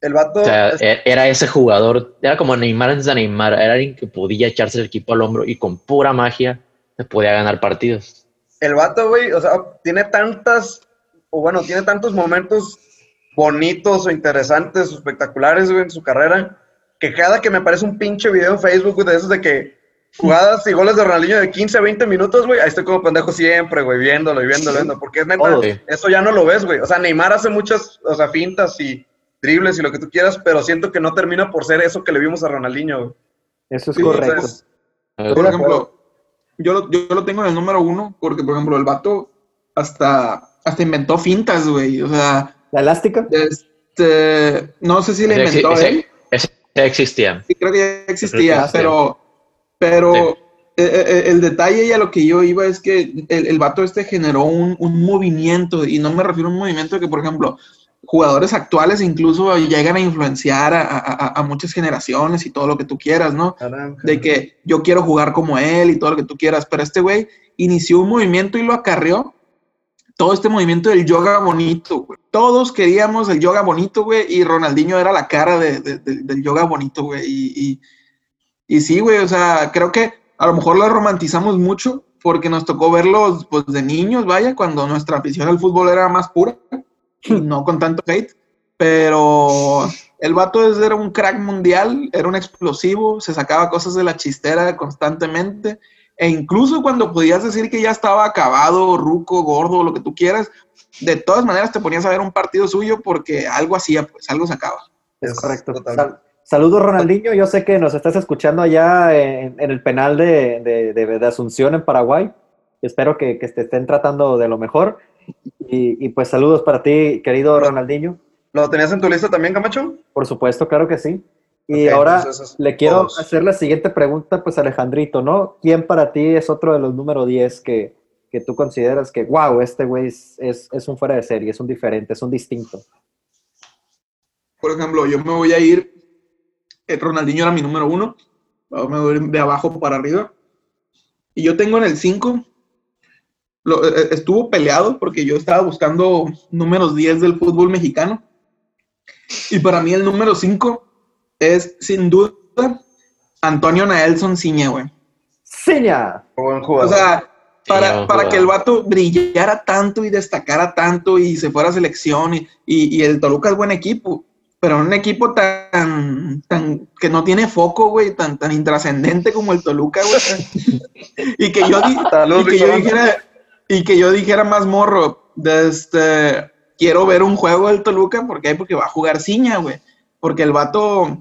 El vato... O sea, e-, era ese jugador, era como Neymar antes de Neymar, era alguien que podía echarse el equipo al hombro y con pura magia se podía ganar partidos. El vato, güey, o sea, tiene tantas, o bueno, tiene tantos momentos bonitos o interesantes o espectaculares, güey, en su carrera, que cada que me aparece un pinche video en Facebook de esos de que jugadas y goles de Ronaldinho de 15, 20 minutos, güey, ahí estoy como pendejo siempre, güey, viéndolo y viéndolo, viéndolo, porque es neta, eso ya no lo ves, güey. O sea, Neymar hace muchas, o sea, fintas y dribles y lo que tú quieras, pero siento que no termina por ser eso que le vimos a Ronaldinho, güey. Eso es correcto. Por ejemplo, yo lo, yo lo tengo en el número uno, porque, por ejemplo, el vato hasta, hasta inventó fintas, güey, o sea... ¿La elástica? Este, no sé si la inventó, ¿eh? Ese, ese, ese existía. Sí, creo que ya existía, pero pero sí. el, el, detalle y a lo que yo iba es que el, el vato este generó un, un, movimiento, y no me refiero a un movimiento que, por ejemplo, jugadores actuales incluso llegan a influenciar a, a, a muchas generaciones y todo lo que tú quieras, ¿no? De que yo quiero jugar como él y todo lo que tú quieras, pero este güey inició un movimiento y lo acarreó todo este movimiento del yoga bonito, güey. Todos queríamos el yoga bonito, güey, y Ronaldinho era la cara de, del yoga bonito, güey, y, y sí, güey, o sea, creo que a lo mejor lo romantizamos mucho porque nos tocó verlos pues, de niños, vaya, cuando nuestra afición al fútbol era más pura y no con tanto hate. Pero el vato era un crack mundial, era un explosivo, se sacaba cosas de la chistera constantemente. E incluso cuando podías decir que ya estaba acabado, ruco, gordo, lo que tú quieras, de todas maneras te ponías a ver un partido suyo porque algo hacía, pues algo sacaba. Es correcto. total. Sal- saludos, Ronaldinho. Yo sé que nos estás escuchando allá en, en el penal de, de- de- de Asunción, en Paraguay. Espero que, que te estén tratando de lo mejor. Y, y, pues saludos para ti, querido Ronaldinho. ¿Lo tenías en tu lista también, Camacho? Por supuesto, claro que sí. Y ahora entonces, le quiero todos. hacer la siguiente pregunta, pues Alejandrito, ¿no? ¿Quién para ti es otro de los número 10 que, que tú consideras que, wow, este güey es, es, es un fuera de serie, es un diferente, es un distinto? Por ejemplo, yo me voy a ir, Ronaldinho era mi número uno, voy a ir de abajo para arriba. Y yo tengo en el 5, estuvo peleado porque yo estaba buscando números 10 del fútbol mexicano. Y para mí el número 5 es sin duda Antonio Naelson Ciña, güey. ¡Ciña! Buen O jugador. sea, para, Sí, para no, que el vato brillara tanto y destacara tanto y se fuera a selección y, y- y el Toluca es buen equipo, pero un equipo tan, tan que no tiene foco, güey, tan, tan intrascendente como el Toluca, güey. y que yo, y que yo dijera, y que yo dijera más morro, de este, quiero ver un juego del Toluca, porque porque va a jugar Ciña, güey. Porque el vato,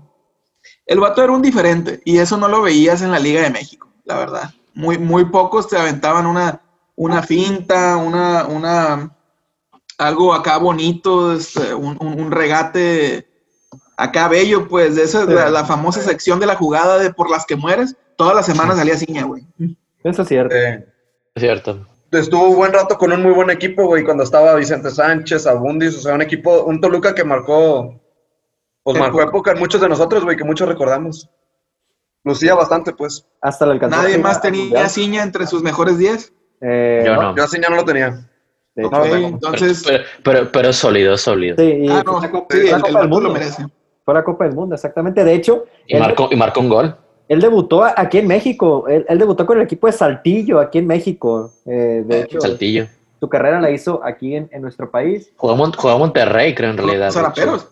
el vato era un diferente, y eso no lo veías en la Liga de México, la verdad. Muy, muy pocos te aventaban una, una finta, una, una, algo acá bonito, este, un, un- un regate acá bello, pues, de esa, la, la famosa sección de la jugada de por las que mueres, todas las semanas salía Ciña, güey. Eso es cierto. Eh, Es cierto. estuvo un buen rato con un muy buen equipo, güey, cuando estaba Vicente Sánchez, Abundis, o sea, un equipo, un Toluca que marcó, pues marcó Época. época en muchos de nosotros, güey, que muchos recordamos. Lucía bastante, pues. Hasta el alcanzó. Nadie a más tenía. Ciña entre sus mejores 10. Eh, Yo no. Yo así ya no lo tenía. de Ok, hecho, tengo. entonces. Pero, pero, pero es sólido, es sólido. Sí, y ah, no, la sí, la el, el vato Mundo. lo merece. Fue la Copa del Mundo, exactamente. De hecho, Y él, marcó, y marcó un gol. él debutó aquí en México. Él, él debutó con el equipo de Saltillo aquí en México. Eh, de hecho, Saltillo. su carrera la hizo aquí en, en nuestro país Jugó, a Mon- jugó a Monterrey, creo, en realidad. Los zaraperos.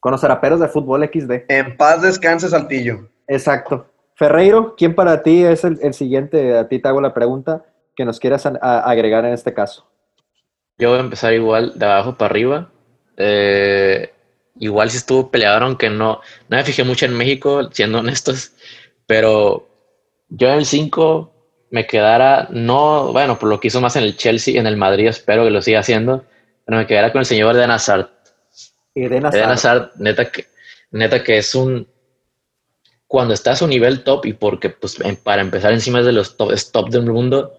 con los Zaraperos de Fútbol XD. En paz descanse, Saltillo. Exacto. Ferreiro, ¿quién para ti es el, el siguiente? A ti te hago la pregunta que nos quieras a- a- agregar en este caso. Yo voy a empezar igual de abajo para arriba. Eh, igual si estuvo peleador, aunque no, no me fijé mucho en México, siendo honestos. Pero yo en el 5 me quedara, no, bueno, por lo que hizo más en el Chelsea, en el Madrid, espero que lo siga haciendo, pero me quedara con el señor Eden Hazard. Eden Eden Hazard. Neta que, neta que es un... Cuando está a su nivel top y porque pues en- para empezar encima es de los top, es top del mundo,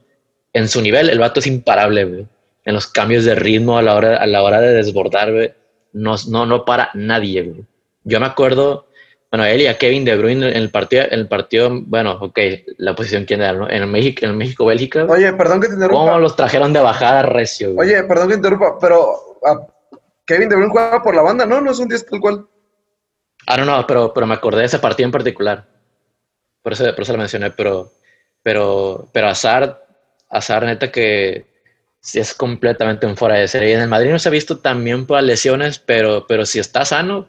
en su nivel el vato es imparable, güey. En los cambios de ritmo a la hora, a la hora de desbordar, güey. No, no, no para nadie, güey. Yo me acuerdo, bueno, él y a Kevin De Bruyne en el partido, en el partido, bueno, ok, la posición quién era, ¿no? En el México, en el México, Bélgica, Oye, perdón que te ¿cómo interrumpa. los trajeron de bajada recio, güey? Oye, perdón que te interrumpa, pero ah, Kevin De Bruyne juega por la banda, ¿no? No es un 10 tal cual. Ah, no, no, pero, pero me acordé de ese partido en particular. Por eso, por eso lo mencioné, pero, pero, pero Hazard, Hazard, neta que es completamente un fuera de serie. En el Madrid no se ha visto también por las lesiones, pero, pero si está sano,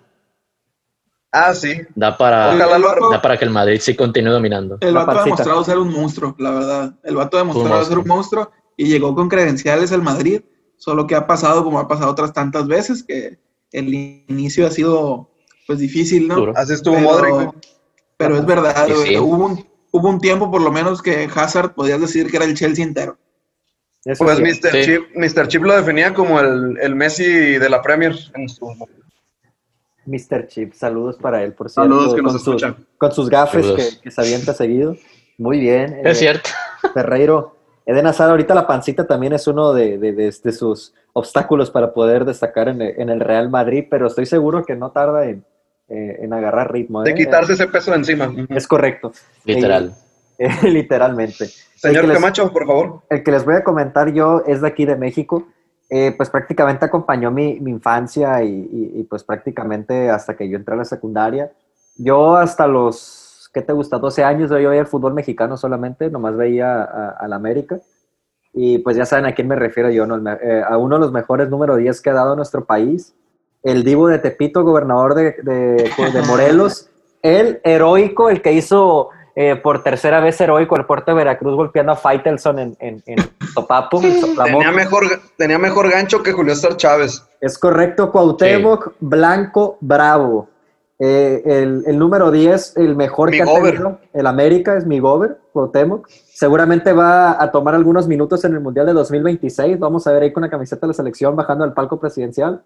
Ah, sí. da para, da para que el Madrid sí continúe dominando. El vato ha demostrado ser un monstruo, la verdad. El vato ha demostrado Un ser un monstruo y llegó con credenciales al Madrid. Solo que ha pasado como ha pasado otras tantas veces, que el inicio ha sido pues difícil, ¿no? Duro. Así estuvo Pero, Modric, pero es verdad, sí. Hubo, un, hubo un tiempo por lo menos que Hazard podías decir que era el Chelsea entero. Eso Pues sí. Mr. Sí. Chip, Mr. Chip lo definía como el, el Messi de la Premier. en su- Mr. Chip, saludos para él, por cierto. Saludos que nos con, sus, escuchan. con sus gafes que, que se avienta seguido. Muy bien. eh, Es cierto. Ferreiro, Eden Hazard, ahorita la pancita también es uno de, de- de- de sus obstáculos para poder destacar en el, en el Real Madrid, pero estoy seguro que no tarda en, eh, en agarrar ritmo. De ¿eh? quitarse ese peso de encima. Es correcto. Literal. Eh, literalmente. Señor les, Camacho, por favor. el que les voy a comentar yo es de aquí de México. Eh, pues prácticamente acompañó mi, mi infancia y, y- y, pues prácticamente hasta que yo entré a la secundaria. Yo hasta los, ¿qué te gusta? 12 años yo veía el fútbol mexicano solamente, nomás veía a, a la América. Y pues ya saben a quién me refiero yo, ¿no? Eh, a uno de los mejores número 10 que ha dado nuestro país, el Divo de Tepito, gobernador de, de- de Morelos, el heroico, el que hizo eh, por tercera vez heroico el puerto de Veracruz golpeando a Faitelson en, en. Tenía mejor, tenía mejor gancho que Julio César Chávez. Es correcto, Cuauhtémoc Blanco Bravo. Eh, el, el número 10, el mejor Mi que ha tenido el América, es mi gober, Cuauhtémoc. Seguramente va a tomar algunos minutos en el Mundial de 2026. Vamos a ver ahí con la camiseta de la selección bajando al palco presidencial.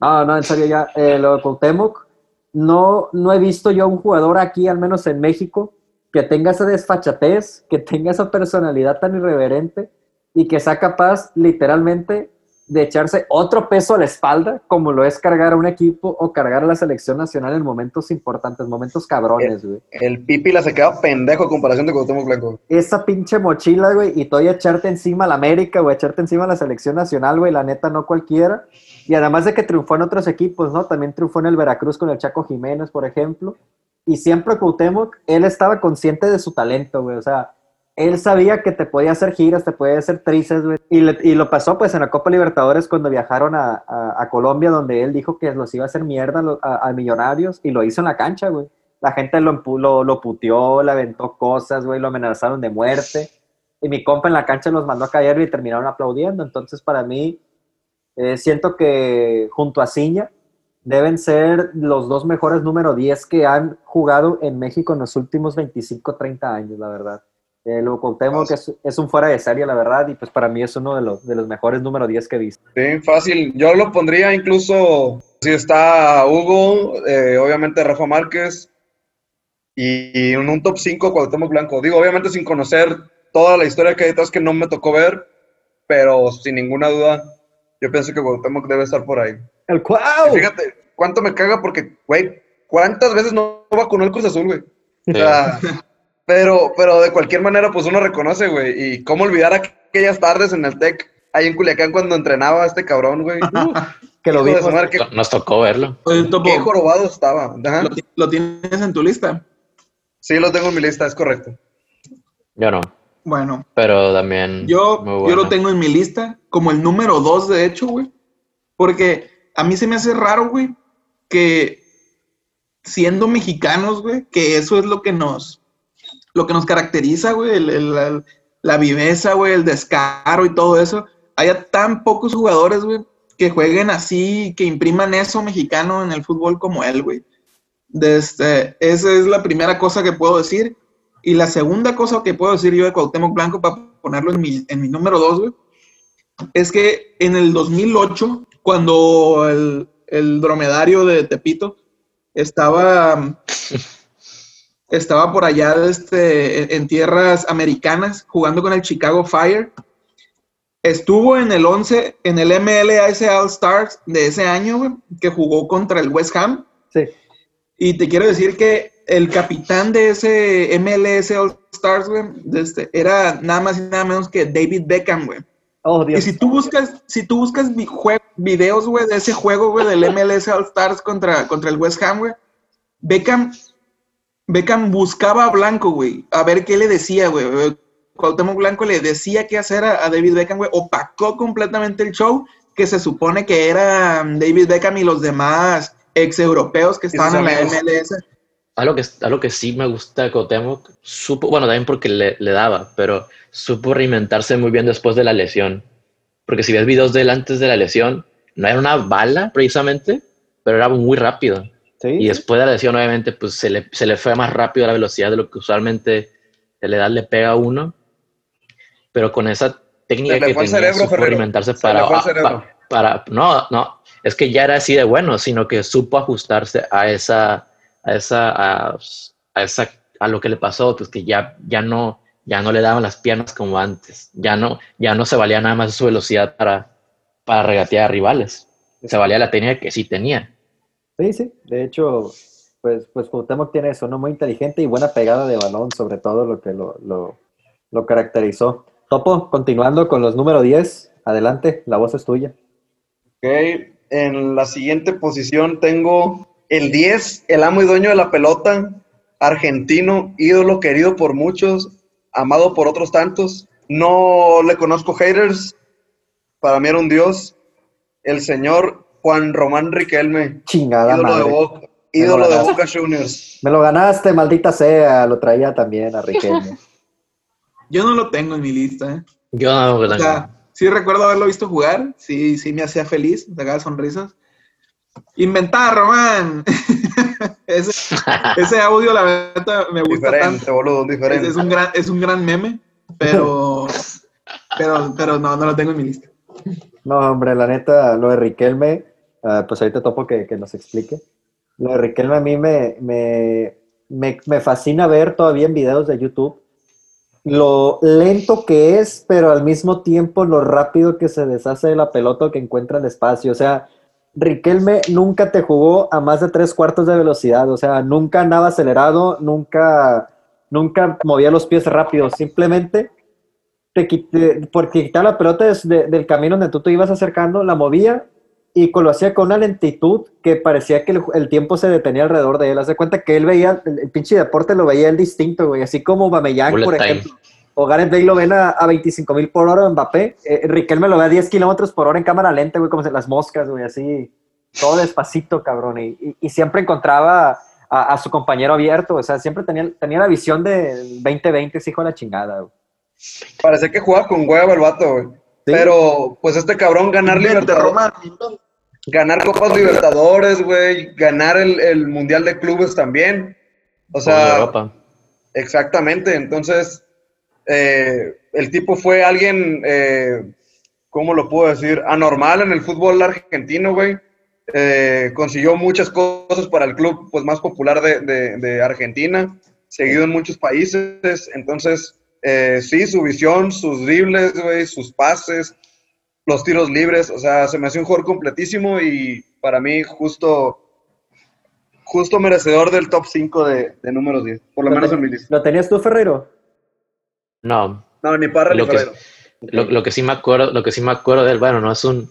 No, no, en serio ya. Eh, lo de Cuauhtémoc, no, no he visto yo un jugador aquí, al menos en México, que tenga esa desfachatez, que tenga esa personalidad tan irreverente y que sea capaz literalmente de echarse otro peso a la espalda, como lo es cargar a un equipo o cargar a la selección nacional en momentos importantes, momentos cabrones, güey. El Pipi la se queda pendejo a comparación de Cuauhtémoc Blanco. Esa pinche mochila, güey, y todavía echarte encima a la América, güey, echarte encima a la selección nacional, güey, la neta no cualquiera. Y además de que triunfó en otros equipos, ¿no? También triunfó en el Veracruz con el Chaco Jiménez, por ejemplo. Y siempre Cuauhtémoc, él estaba consciente de su talento, güey, o sea, él sabía que te podía hacer giras, te podía hacer trices, güey. Y, y lo pasó, pues, en la Copa Libertadores cuando viajaron a, a- a Colombia, donde él dijo que los iba a hacer mierda a, a- Millonarios, y lo hizo en la cancha, güey. La gente lo, lo, lo puteó, le aventó cosas, güey, lo amenazaron de muerte. Y mi compa en la cancha los mandó a callar y terminaron aplaudiendo. Entonces, para mí, eh, siento que junto a Ciña deben ser los dos mejores número 10 que han jugado en México en los últimos 25, 30 años, la verdad. Eh, lo Cuauhtémoc que es, es un fuera de serie, la verdad, y pues para mí es uno de los, de los mejores número 10 que he visto. Sí, fácil. Yo lo pondría incluso si está Hugo, eh, obviamente Rafa Márquez y en un top 5 Cuauhtémoc Blanco. Digo, obviamente sin conocer toda la historia que hay detrás que no me tocó ver, pero sin ninguna duda yo pienso que Cuauhtémoc debe estar por ahí. ¡El Y Cuau! fíjate, cuánto me caga porque, güey, ¿cuántas veces no vacunó el Cruz Azul, güey? O sea, pero, pero de cualquier manera, pues uno reconoce, güey. Y cómo olvidar aquellas tardes en el TEC, ahí en Culiacán, cuando entrenaba a este cabrón, güey. Que lo vimos. Nos tocó verlo. Oye, Topo, qué jorobado estaba. ¿lo, ti- lo tienes en tu lista? Sí, lo tengo en mi lista, es correcto. Yo no. Bueno, Pero también. yo, yo lo tengo en mi lista como el número dos, de hecho, güey. Porque a mí se me hace raro, güey, que siendo mexicanos, güey, que eso es lo que nos, lo que nos caracteriza, güey, el- el- la, la viveza, güey, el descaro y todo eso, haya tan pocos jugadores, güey, que jueguen así, que impriman eso mexicano en el fútbol como él, güey. Desde, esa es la primera cosa que puedo decir. Y la segunda cosa que puedo decir yo de Cuauhtémoc Blanco, para ponerlo en mi, en mi número dos, güey, es que en el 2008, cuando el, el dromedario de Tepito estaba, estaba por allá este, en- tierras americanas jugando con el Chicago Fire, estuvo en el 11, en el MLS All Stars de ese año, que jugó contra el West Ham. Sí. Y te quiero decir que el capitán de ese MLS All Stars, güey, este, era nada más y nada menos que David Beckham, güey. Oh, Y Dios. si tú buscas, si tú buscas vi- jue- videos, güey, de ese juego, güey, del MLS All Stars contra, contra el West Ham, güey, Beckham, Beckham buscaba a Blanco, güey, a ver qué le decía, güey. Cuauhtémoc Blanco le decía qué hacer a, a David Beckham, güey, opacó completamente el show, que se supone que era um, David Beckham y los demás ex europeos que estaban en la amigos. MLS. Algo que, algo que sí me gusta de Cuauhtémoc, supo, bueno, también porque le, le daba, pero supo reinventarse muy bien después de la lesión. Porque si ves videos de él antes de la lesión, no era una bala precisamente, pero era muy rápido. Sí, Y después de la lesión, obviamente, pues se le, se le fue más rápido la velocidad de lo que usualmente de la edad le pega a uno. Pero con esa técnica Se le que tenía, cerebro, supo Ferrero. reinventarse Se para, le ah, para- no, no, es que ya era así de bueno, sino que supo ajustarse a esa, a esa, a, a esa, a lo que le pasó, pues que ya, ya no, ya no le daban las piernas como antes, ya no, ya no se valía nada más su velocidad para, para regatear a rivales, se valía la técnica que sí tenía. Sí, sí. De hecho, pues, pues Cuauhtémoc tiene eso, ¿no? Muy inteligente y buena pegada de balón, sobre todo lo que lo, lo, lo caracterizó. Topo, continuando con los número 10, adelante, la voz es tuya. Ok, en la siguiente posición tengo el 10, el amo y dueño de la pelota, argentino, ídolo querido por muchos, amado por otros tantos. No le conozco haters, para mí era un dios. El señor Juan Román Riquelme, Chingada ídolo de. Boca, Me ídolo lo de. Boca Juniors. Me lo ganaste, maldita sea. Lo traía también a Riquelme. Yo no lo tengo en mi lista, ¿eh? Yo no O sea, sí recuerdo haberlo visto jugar, sí, sí me hacía feliz, sacaba sonrisas. Inventar, Román. ese, ese audio, la verdad, me gusta Diferente, tanto. boludo, Es, diferente. es un gran, es un gran meme, pero, pero, pero no, no lo tengo en mi lista. No, hombre, la neta, lo de Riquelme, ah, pues ahorita topo que, que nos explique. Lo de Riquelme a mí me, me, me, me fascina ver todavía en videos de YouTube lo lento que es, pero al mismo tiempo lo rápido que se deshace de la pelota o que encuentra el espacio. O sea, Riquelme nunca te jugó a más de tres cuartos de velocidad, o sea, nunca andaba acelerado, nunca, nunca movía los pies rápido, simplemente te quité, porque quitaba la pelota de- del camino donde tú te ibas acercando, la movía y lo hacía con una lentitud que parecía que el, el tiempo se detenía alrededor de él. Haz de cuenta que él veía, el, el pinche deporte lo veía él distinto, güey, así como Bameyang, por time. O Gareth Bale lo ven a, a 25 mil por hora en Mbappé. Eh, Riquelme lo ve a 10 kilómetros por hora en cámara lenta, güey, como se- las moscas, güey, así. Todo despacito, cabrón. Y, y- y siempre encontraba a, a su compañero abierto. O sea, siempre tenía, tenía la visión de 2020, ese hijo de la chingada, güey. Parece que jugaba con hueva el vato, güey. Pero, pues este cabrón ganar Libertadores, ganar Copas Libertadores, güey, ganar el, el Mundial de Clubes también. O sea, Europa. exactamente. Entonces, eh, el tipo fue alguien, eh, ¿cómo lo puedo decir? Anormal en el fútbol argentino, güey. Eh, consiguió muchas cosas para el club pues, más popular de, de- de Argentina, seguido en muchos países. entonces, eh, sí, su visión, sus dribles, güey, sus pases, los tiros libres, o sea, se me hace un jugador completísimo y para mí justo, justo merecedor del top 5 de, de números 10, por lo menos en mi lista. ¿Lo tenías tú, Ferreiro? No, No, ni Parra ni Lo que- Ferrero. lo, lo que sí me acuerdo, lo que sí me acuerdo de él, bueno, no es un.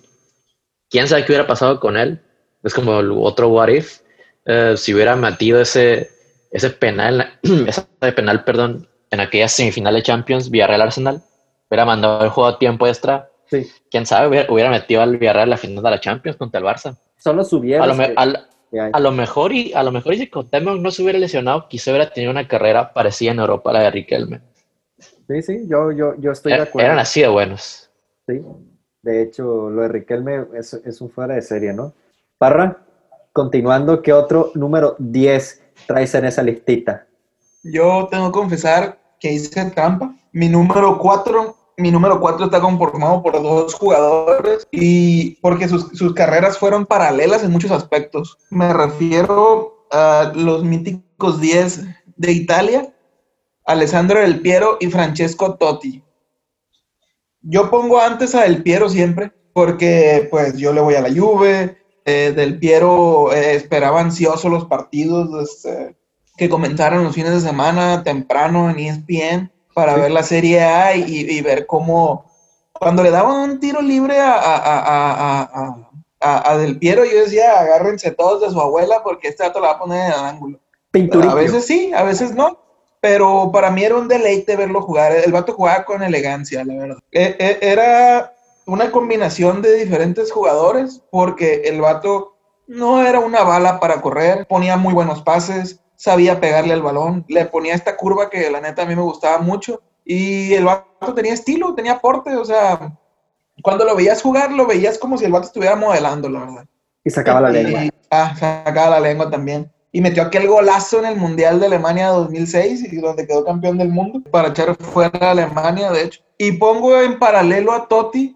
¿Quién sabe qué hubiera pasado con él? Es como el otro what if. eh, si hubiera metido ese, ese penal, ese penal, perdón, en aquella semifinal de Champions, Villarreal Arsenal, hubiera mandado el juego a tiempo extra. Sí. Quién sabe, hubiera, hubiera metido al Villarreal a la final de la Champions contra el Barça. Solo subieron. A lo, a mejor y a lo mejor y si Cuauhtémoc no se hubiera lesionado, quizá hubiera tenido una carrera parecida en Europa a la de Riquelme. Sí, sí, yo, yo, yo estoy de Er- acuerdo. Eran así de buenos. Sí. De hecho, lo de Riquelme es, es un fuera de serie, ¿no? Parra, continuando, ¿qué otro número 10 traes en esa listita? Yo tengo que confesar que hice trampa. Mi número 4, mi número 4 está conformado por dos jugadores y porque sus, sus carreras fueron paralelas en muchos aspectos. Me refiero a los míticos 10 de Italia, Alessandro Del Piero y Francesco Totti. Yo pongo antes a Del Piero siempre porque pues yo le voy a la Juve, eh, Del Piero eh, esperaba ansioso los partidos, este, que comenzaran los fines de semana temprano en ESPN para Sí. ver la Serie A y, y ver cómo cuando le daban un tiro libre a, a, a, a, Del Piero, yo decía, agárrense todos de su abuela porque este dato la va a poner en el ángulo. A veces sí, a veces no, pero para mí era un deleite verlo jugar. El vato jugaba con elegancia, la verdad. E- e- Era una combinación de diferentes jugadores porque el vato no era una bala para correr, ponía muy buenos pases, sabía pegarle al balón, le ponía esta curva que la neta a mí me gustaba mucho y el vato tenía estilo, tenía porte, o sea, cuando lo veías jugar, lo veías como si el vato estuviera modelando, la verdad. Y sacaba la Y- lengua. ah, sacaba la lengua también. Y metió aquel golazo en el Mundial de Alemania 2006, y donde quedó campeón del mundo, para echar fuera a Alemania, de hecho. Y pongo en paralelo a Totti,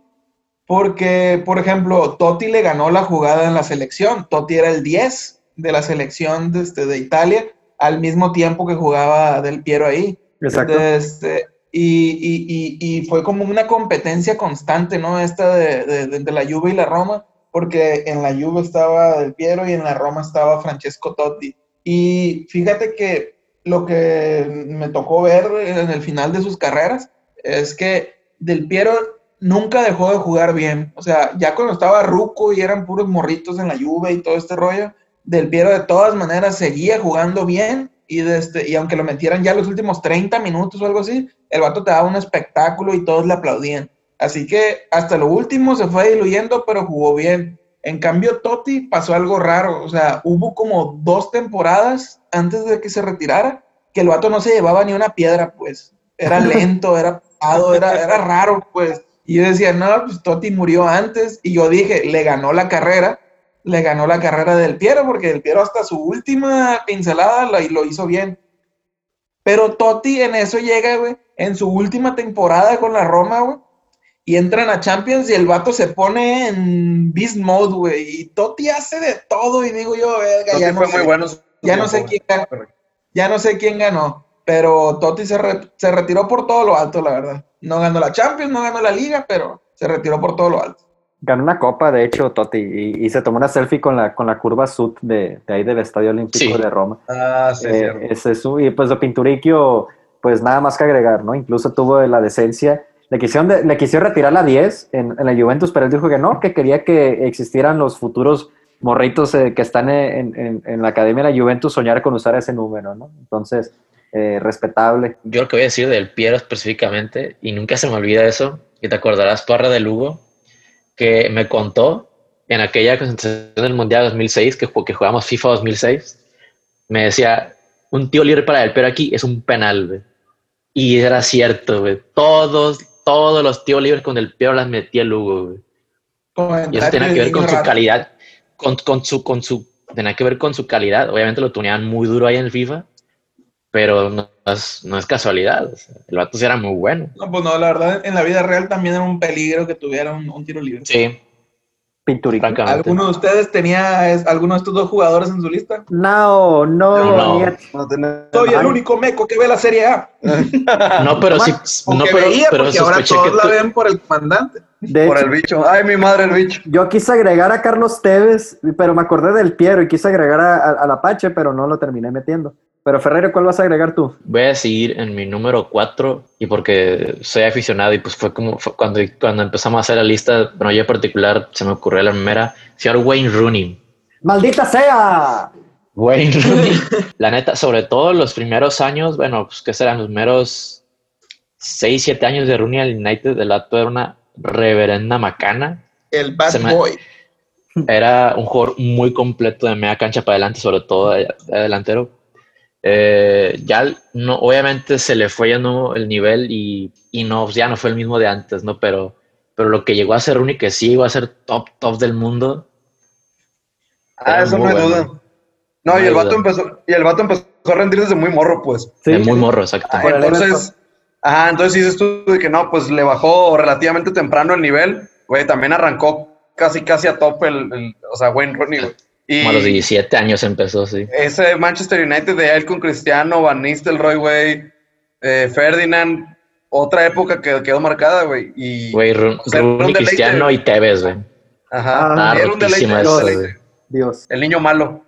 porque, por ejemplo, Totti le ganó la jugada en la selección. Totti era el 10 de la selección de, este, de Italia, al mismo tiempo que jugaba Del Piero ahí. Exacto. Este, y, y- y- y fue como una competencia constante, ¿no? Esta de, de- de- de la Juve y la Roma, porque en la Juve estaba Del Piero y en la Roma estaba Francesco Totti. Y fíjate que lo que me tocó ver en el final de sus carreras es que Del Piero nunca dejó de jugar bien. O sea, ya cuando estaba Ruco y eran puros morritos en la Juve y todo este rollo, Del Piero de todas maneras seguía jugando bien y, desde, y aunque lo metieran ya los últimos 30 minutos o algo así, el vato te daba un espectáculo y todos le aplaudían. Así que hasta lo último se fue diluyendo, pero jugó bien. En cambio, Totti pasó algo raro. O sea, hubo como dos temporadas antes de que se retirara que el vato no se llevaba ni una piedra, pues. Era lento, era pesado, era, era raro, pues. Y yo decía, no, pues Totti murió antes. Y yo dije, le ganó la carrera, le ganó la carrera del Piero, porque el Piero hasta su última pincelada lo, lo hizo bien. Pero Totti en eso llega, güey, en su última temporada con la Roma, güey. Y entran a Champions y el vato se pone en beast mode, güey. Y Totti hace de todo. Y digo yo, verga, ya no fue sé, muy bueno. ya no sé quién ganó. Ya no sé quién ganó. Pero Totti se, re- se retiró por todo lo alto, la verdad. No ganó la Champions, no ganó la Liga, pero se retiró por todo lo alto. Ganó una copa, de hecho, Totti, y, y se tomó una selfie con la, con la curva sud de, de ahí del Estadio Olímpico Sí. de Roma. Ah, sí, Eh, es su- y pues de Pinturicchio, pues nada más que agregar, ¿no? Incluso tuvo la decencia, le quisieron, le quisieron retirar la 10 en, en la Juventus, pero él dijo que no, que quería que existieran los futuros morritos eh, que están en, en- en la academia de la Juventus soñar con usar ese número, ¿no? Entonces, eh, respetable. Yo lo que voy a decir del Piero específicamente, y nunca se me olvida eso, que te acordarás, Parra de Lugo, que me contó en aquella concentración del Mundial 2006, que, que jugamos FIFA 2006, me decía, un tío libre para el Piero aquí es un penal, güey. Y era cierto, güey. Todos, todos los tíos libres con el Piero las metía Lugo, güey. Y eso tenía que ver con su Raro. calidad, con, con su, con su, tenía que ver con su calidad. Obviamente lo tuneaban muy duro ahí en el FIFA, pero no es, no es casualidad. o sea, el vato sí era muy bueno. No, pues no, la verdad, en la vida real también era un peligro que tuviera un, un tiro libre. Sí, Francamente. ¿Alguno de ustedes tenía es- alguno de estos dos jugadores en su lista? No, no, No. Soy el único meco que ve la Serie A. No, pero sí, no, pero, veía, pero porque ahora todos que la tú- ven por el comandante. de Por hecho, el bicho. Ay, mi madre, el bicho. Yo quise agregar a Carlos Tevez, pero me acordé del Piero y quise agregar a- a- al Apache, pero no lo terminé metiendo. Pero Ferrero, ¿cuál vas a agregar tú? voy a seguir en mi número 4 y porque soy aficionado y pues fue como fue cuando, cuando empezamos a hacer la lista, bueno, yo en particular se me ocurrió la primera, señor Wayne Rooney. ¡Maldita sea! Wayne Rooney. La neta, sobre todo los primeros años, bueno, pues que serán los primeros 6, 7 años de Rooney al United, el vato era una reverenda macana. El Bad me- Boy. Era un jugador muy completo de media cancha para adelante, sobre todo de, de delantero. Eh, ya no, obviamente se le fue yendo el nivel y, y no, ya no fue el mismo de antes, ¿no? Pero, pero lo que llegó a ser Rooney, que sí llegó a ser top, top del mundo. Ah, eso no hay bueno. duda. No, No y el vato duda. empezó, y el vato empezó a rendir desde muy morro, pues. Sí, de muy morro, exacto. Ah, entonces, ajá, entonces dices tú de que no, pues le bajó relativamente temprano el nivel, güey, también arrancó casi casi a tope el, el- o sea, Wayne Rooney, güey. Y Como a los 17 años empezó, sí. ese Manchester United de él con Cristiano, Van Nistelrooy, güey, eh, Ferdinand, otra época que quedó marcada, güey. Y, Güey, Ru- o sea, era un Rooney. Cristiano y Tevez, güey. Ajá, Ah, era un deleite. güey. Dios. El niño malo.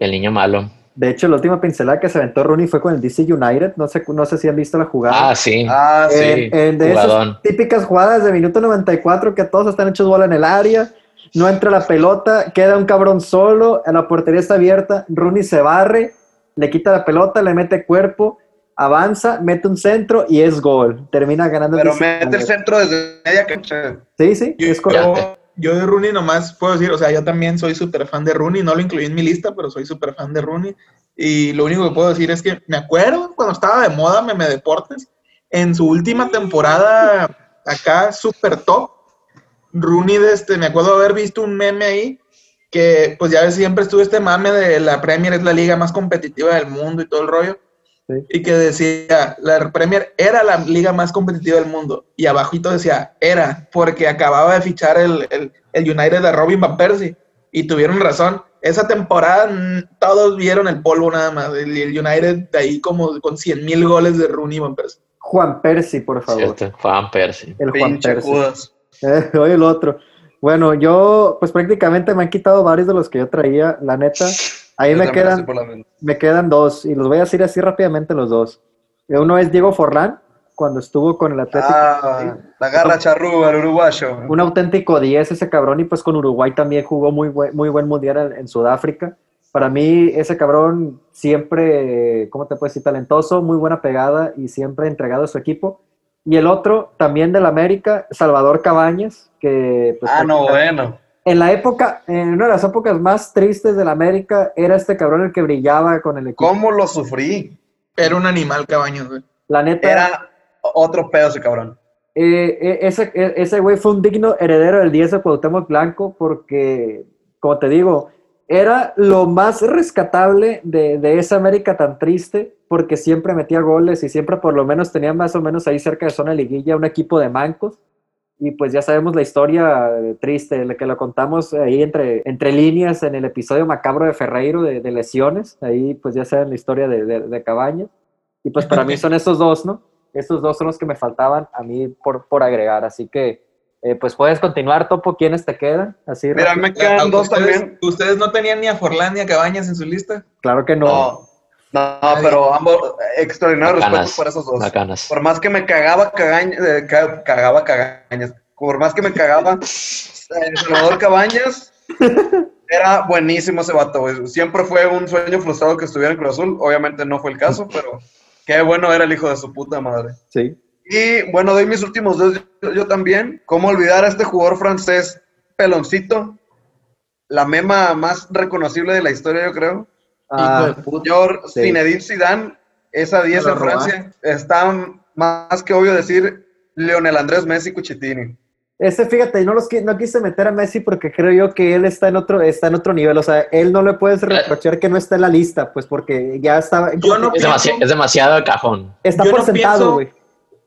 El niño malo. De hecho, la última pincelada que se aventó Rooney fue con el DC United. No sé, no sé si han visto la jugada. Ah, sí. Ah, sí. En- en de esas típicas jugadas de minuto 94 que todos están hechos bola en el área, no entra la pelota, queda un cabrón solo, la portería está abierta, Rooney se barre, le quita la pelota, le mete cuerpo, avanza, mete un centro y es gol. Termina ganando el Pero mete el centro desde media cancha. Sí, sí, Yo, es correcto. yo- yo de Rooney nomás puedo decir, o sea, yo también soy súper fan de Rooney, no lo incluí en mi lista, pero soy súper fan de Rooney. Y lo único que puedo decir es que me acuerdo cuando estaba de moda Meme Deportes, en su última temporada acá, súper top, Rooney, de este, me acuerdo haber visto un meme ahí que, pues ya ves, siempre estuvo este mame de la Premier es la liga más competitiva del mundo y todo el rollo. Sí. Y que decía, la Premier era la liga más competitiva del mundo. Y abajito decía, era, porque acababa de fichar el, el, el United de Robin Van Persie. Y tuvieron razón. Esa temporada todos vieron el polvo nada más. El, el United de ahí como con 100 mil goles de Rooney Van Persie. Juan Percy, por favor. Cierto, Juan Percy. El Juan Pinche Percy. Eh, el otro. Bueno, yo, pues prácticamente me han quitado varios de los que yo traía, la neta. Ahí me quedan, me quedan dos, y los voy a decir así rápidamente los dos. Uno es Diego Forlán, cuando estuvo con el Atlético. Ah, la garra charrúa, el uruguayo. Un auténtico 10 ese cabrón, y pues con Uruguay también jugó muy buen, muy buen mundial en, en Sudáfrica. Para mí, ese cabrón siempre, ¿cómo te puedo decir? Talentoso, muy buena pegada y siempre entregado a su equipo. Y el otro, también del América, Salvador Cabañas, que pues, Ah, no, bueno. en la época, en una de las épocas más tristes del América, era este cabrón el que brillaba con el equipo. ¿Cómo lo sufrí? Era un animal, Cabañas, güey. La neta, Era otro pedo ese cabrón. eh, eh, ese eh, ese güey fue un digno heredero del 10 de Cuauhtémoc Blanco porque, como te digo, era lo más rescatable de, de esa América tan triste porque siempre metía goles y siempre por lo menos tenía más o menos ahí cerca de zona liguilla un equipo de mancos. Y pues ya sabemos la historia eh, triste, la que lo contamos ahí entre, entre líneas en el episodio macabro de Ferreiro de, de lesiones. Ahí pues ya saben la historia de, de, de Cabañas. Y pues para mí son esos dos, ¿no? Estos dos son los que me faltaban a mí por, por agregar. Así que eh, pues puedes continuar, Topo. ¿Quiénes te quedan? Así, Mira, rápido. me quedan dos ¿Ustedes, también. ¿Ustedes no tenían ni a Forlán ni a Cabañas en su lista? Claro que no. No, no, pero ambos, extraordinario respeto Bacanas. por esos dos. Bacanas. Por más que me cagaba cagañas, eh, ca- cagaba cagañas, por más que me cagaba eh, Salvador Cabañas, era buenísimo ese vato, güey. Siempre fue un sueño frustrado que estuviera en Cruz Azul. Obviamente no fue el caso, pero qué bueno era el hijo de su puta madre. Sí. Y bueno, doy mis últimos dos yo, yo también. ¿Cómo olvidar a este jugador francés peloncito? La mema más reconocible de la historia, yo creo. Ah, Señor Sí. Zinedine Zidane, esa 10 Me en. Francia. Está más que obvio decir Leonel Andrés Messi Cuchitini. Ese, fíjate, no, los, no quise meter a Messi porque creo yo que él está en otro, está en otro nivel. O sea, él no le puedes reprochar que no está en la lista, pues porque ya estaba. Yo no Es, demasi- es demasiado de cajón. está yo por no sentado, pienso- güey.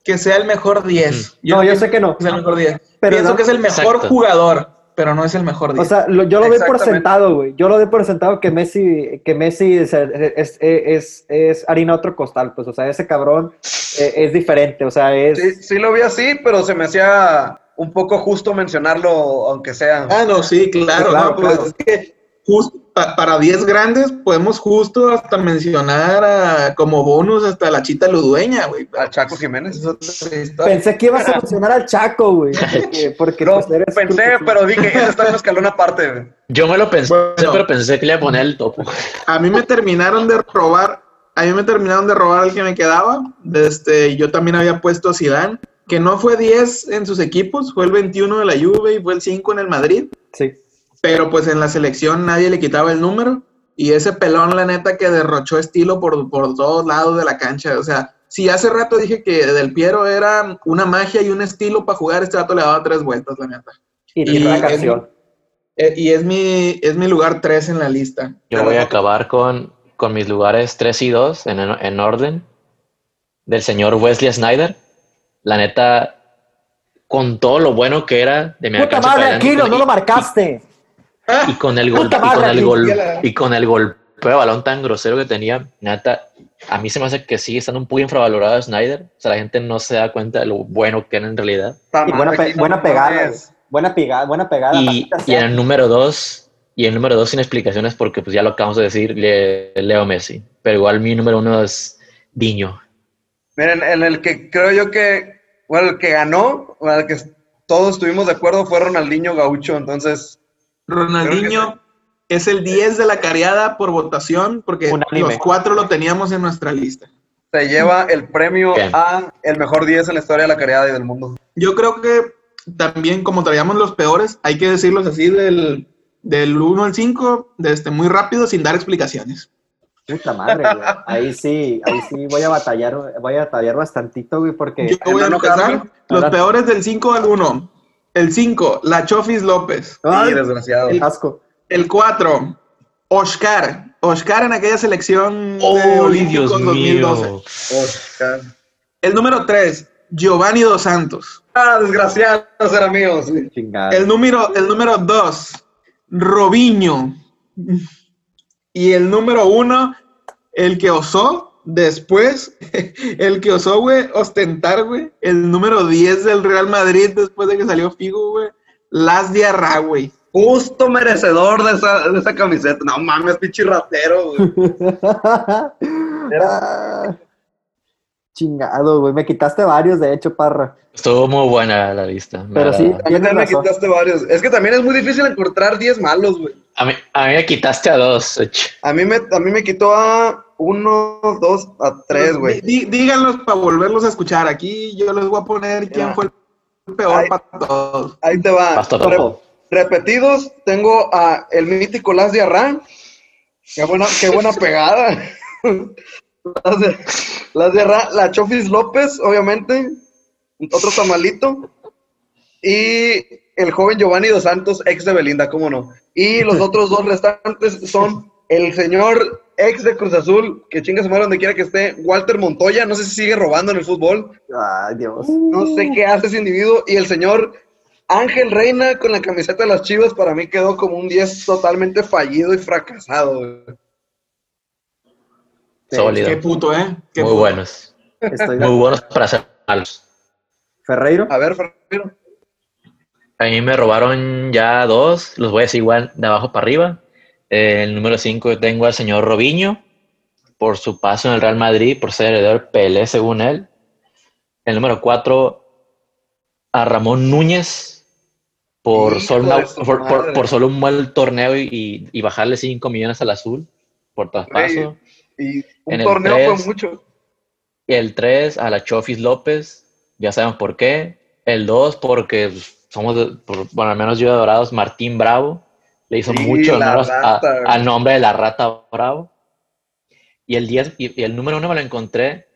Que sea el mejor 10. No, yo sé que no. Es el mejor 10. Pero pienso no- que es el mejor Exacto. jugador, pero no es el mejor 10. O sea, lo- yo lo doy por sentado, güey. Yo lo doy por sentado que Messi, que Messi es, es, es, es harina otro costal, pues. O sea, ese cabrón eh, es diferente. O sea, es. Sí, sí lo vi así, pero se me hacía un poco justo mencionarlo, aunque sea. Ah, no, sí, claro. No, pues claro. es que justo pa- para 10 grandes podemos justo hasta mencionar a- como bonus hasta la chita ludueña, güey. Al Chaco Jiménez. Es otra historia. Pensé que ibas a mencionar al Chaco, güey. Porque, porque, No, pues, eres- pensé, pero dije, ese está en un escalón aparte. güey. Yo me lo pensé, Bueno. pero pensé que le iba a poner el topo. A mí me terminaron de robar, a mí me terminaron de robar el que me quedaba. Este, yo también había puesto a Zidane, que no fue 10 en sus equipos, fue el 21 de la Juve y fue el 5 en el Madrid. Sí. Pero pues en la selección nadie le quitaba el número y ese pelón la neta que derrochó estilo por, por todos lados de la cancha, o sea, si hace rato dije que Del Piero era una magia y un estilo para jugar, este dato le daba tres vueltas, la neta. Y una es-. Eh, y es mi, es mi lugar 3 en la lista. Yo voy a acabar con, con mis lugares 3 y 2 en, en orden. Del señor Wesley Snyder. La neta, con todo lo bueno que era de mi Puta madre, Aquino, no lo marcaste. Y con el gol Puta y con el gol y con el golpeo de balón tan grosero que tenía, neta, a mí se me hace que sigue estando un poco infravalorado Snyder. O sea, la gente no se da cuenta de lo bueno que era en realidad. Y buena, pe- buena pegada. Buena pegada, buena pegada. Y, en el número 2, y el número 2 sin explicaciones porque pues ya lo acabamos de decir, Le- Leo Messi. Pero igual mi número 1 es Diño. Miren, en el que creo yo que, bueno, el que ganó, o el que todos estuvimos de acuerdo fue Ronaldinho Gaucho, entonces, Ronaldinho es el 10 de la cariada por votación porque Unánime. los cuatro lo teníamos en nuestra lista. se lleva el premio Bien. a el mejor 10 en la historia de la caridad y del mundo. Yo creo que también, como traíamos los peores, hay que decirlos así del, del 1 al 5, de este, muy rápido, sin dar explicaciones. Puta madre, güey. Ahí sí, ahí sí voy a batallar, voy a batallar bastantito, güey, porque Yo voy a no empezar. enojarme. Los peores del 5 al 1. El 5, La Chofis López. Ay, Sí, desgraciado. asco. El 4, Oscar. Oscar en aquella selección de ¡Oh, Olímpicos Dios 2012. mío! Oscar. El número 3, Giovanni Dos Santos. Ah, desgraciado, ser amigos. El número, el número 2, Robinho. Y el número 1, el que osó después, el que osó, güey, ostentar, güey, el número 10 del Real Madrid después de que salió Figo, güey, Las Diarra, güey. Justo merecedor de esa, de esa camiseta. No mames, pinche ratero, güey. Chingado, güey. Me quitaste varios, de hecho, parra. Estuvo muy buena la lista. Pero sí, también me quitaste varios. Es que también es muy difícil encontrar 10 malos, güey. A mí, a mí me quitaste a dos. de. A mí me, a mí me quitó a uno, dos, a tres, güey. Dí- díganlos para volverlos a escuchar. Aquí yo les voy a poner quién fue el peor para todos. Ahí te va. Re- repetidos, tengo a el mítico Las Diarra. Qué buena, qué buena pegada. Las de, Las Diarra, la Chofis López, obviamente. Otro tamalito. Y el joven Giovanni Dos Santos, ex de Belinda, cómo no. Y los otros dos restantes son el señor ex de Cruz Azul, que chinga su madre donde quiera que esté, Walter Montoya, no sé si sigue robando en el fútbol. Ay, Dios. No sé qué hace ese individuo. Y el señor Ángel Reina con la camiseta de las Chivas para mí quedó como un 10 totalmente fallido y fracasado. güey. Sólido. Qué puto, ¿eh? Qué Muy puto. buenos. Estoy Muy buenos para ser malos. Ferreiro. A ver, Ferreiro. A mí me robaron ya dos. Los voy a decir igual de abajo para arriba. Eh, el número 5 tengo al señor Robinho por su paso en el Real Madrid, por ser heredero Pelé, según él. El número 4 a Ramón Núñez por, solo, una- por, por- madre. por solo un mal torneo y, y bajarle 5 millones al azul por traspaso. Y un En el torneo tres. fue mucho. El 3 a la Chofis López, ya saben por qué. El 2 porque pues, somos, de- por- bueno, al menos yo de Dorados, Martín Bravo. Le hizo Sí, mucho la honor a- al nombre de la rata Bravo. Y el 10, y, y el número 1 me lo encontré.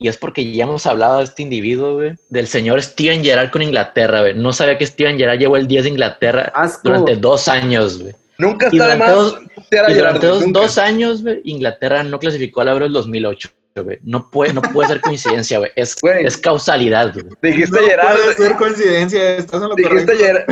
Y es porque ya hemos hablado de este individuo, güey, del señor Steven Gerrard con Inglaterra, güey. No sabía que Steven Gerrard llevó el 10 de Inglaterra Asco. durante dos años, güey. Nunca está de más dos- a Y durante dos, dos años, güey, Inglaterra no clasificó al Euro del 2008, güey. No puede, no puede ser coincidencia, güey. Es, Güey. es causalidad, güey. Dijiste No Gerard, puede ser coincidencia, estás en lo dijiste, correcto. Gerard,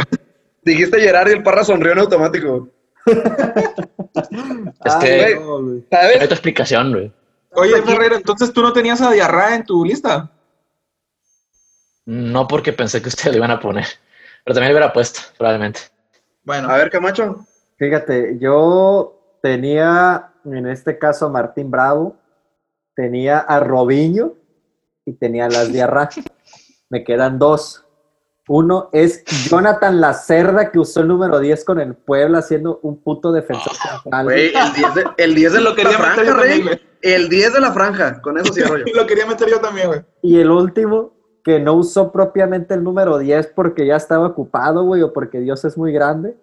dijiste Gerard y el parra sonrió en automático. Es Ay, que no, güey. hay ¿Sabes? otra explicación, güey. Oye, Ferreira, entonces tú no tenías a Diarra en tu lista. No porque pensé que ustedes lo iban a poner. Pero también lo hubiera puesto, probablemente. Bueno, A ver, Camacho. Fíjate, yo tenía en este caso a Martín Bravo, tenía a Robinho y tenía a Las Diarra. Me quedan dos. Uno es Jonathan Lacerda, que usó el número 10 con el Puebla, haciendo un puto defensor central. Güey, el 10 de, el 10 de Lo la quería meter franja, yo rey. también. El 10 de la franja. Con eso cierro yo. lo quería meter yo también, güey. Y el último, que no usó propiamente el número 10 porque ya estaba ocupado, güey, o porque Dios es muy grande.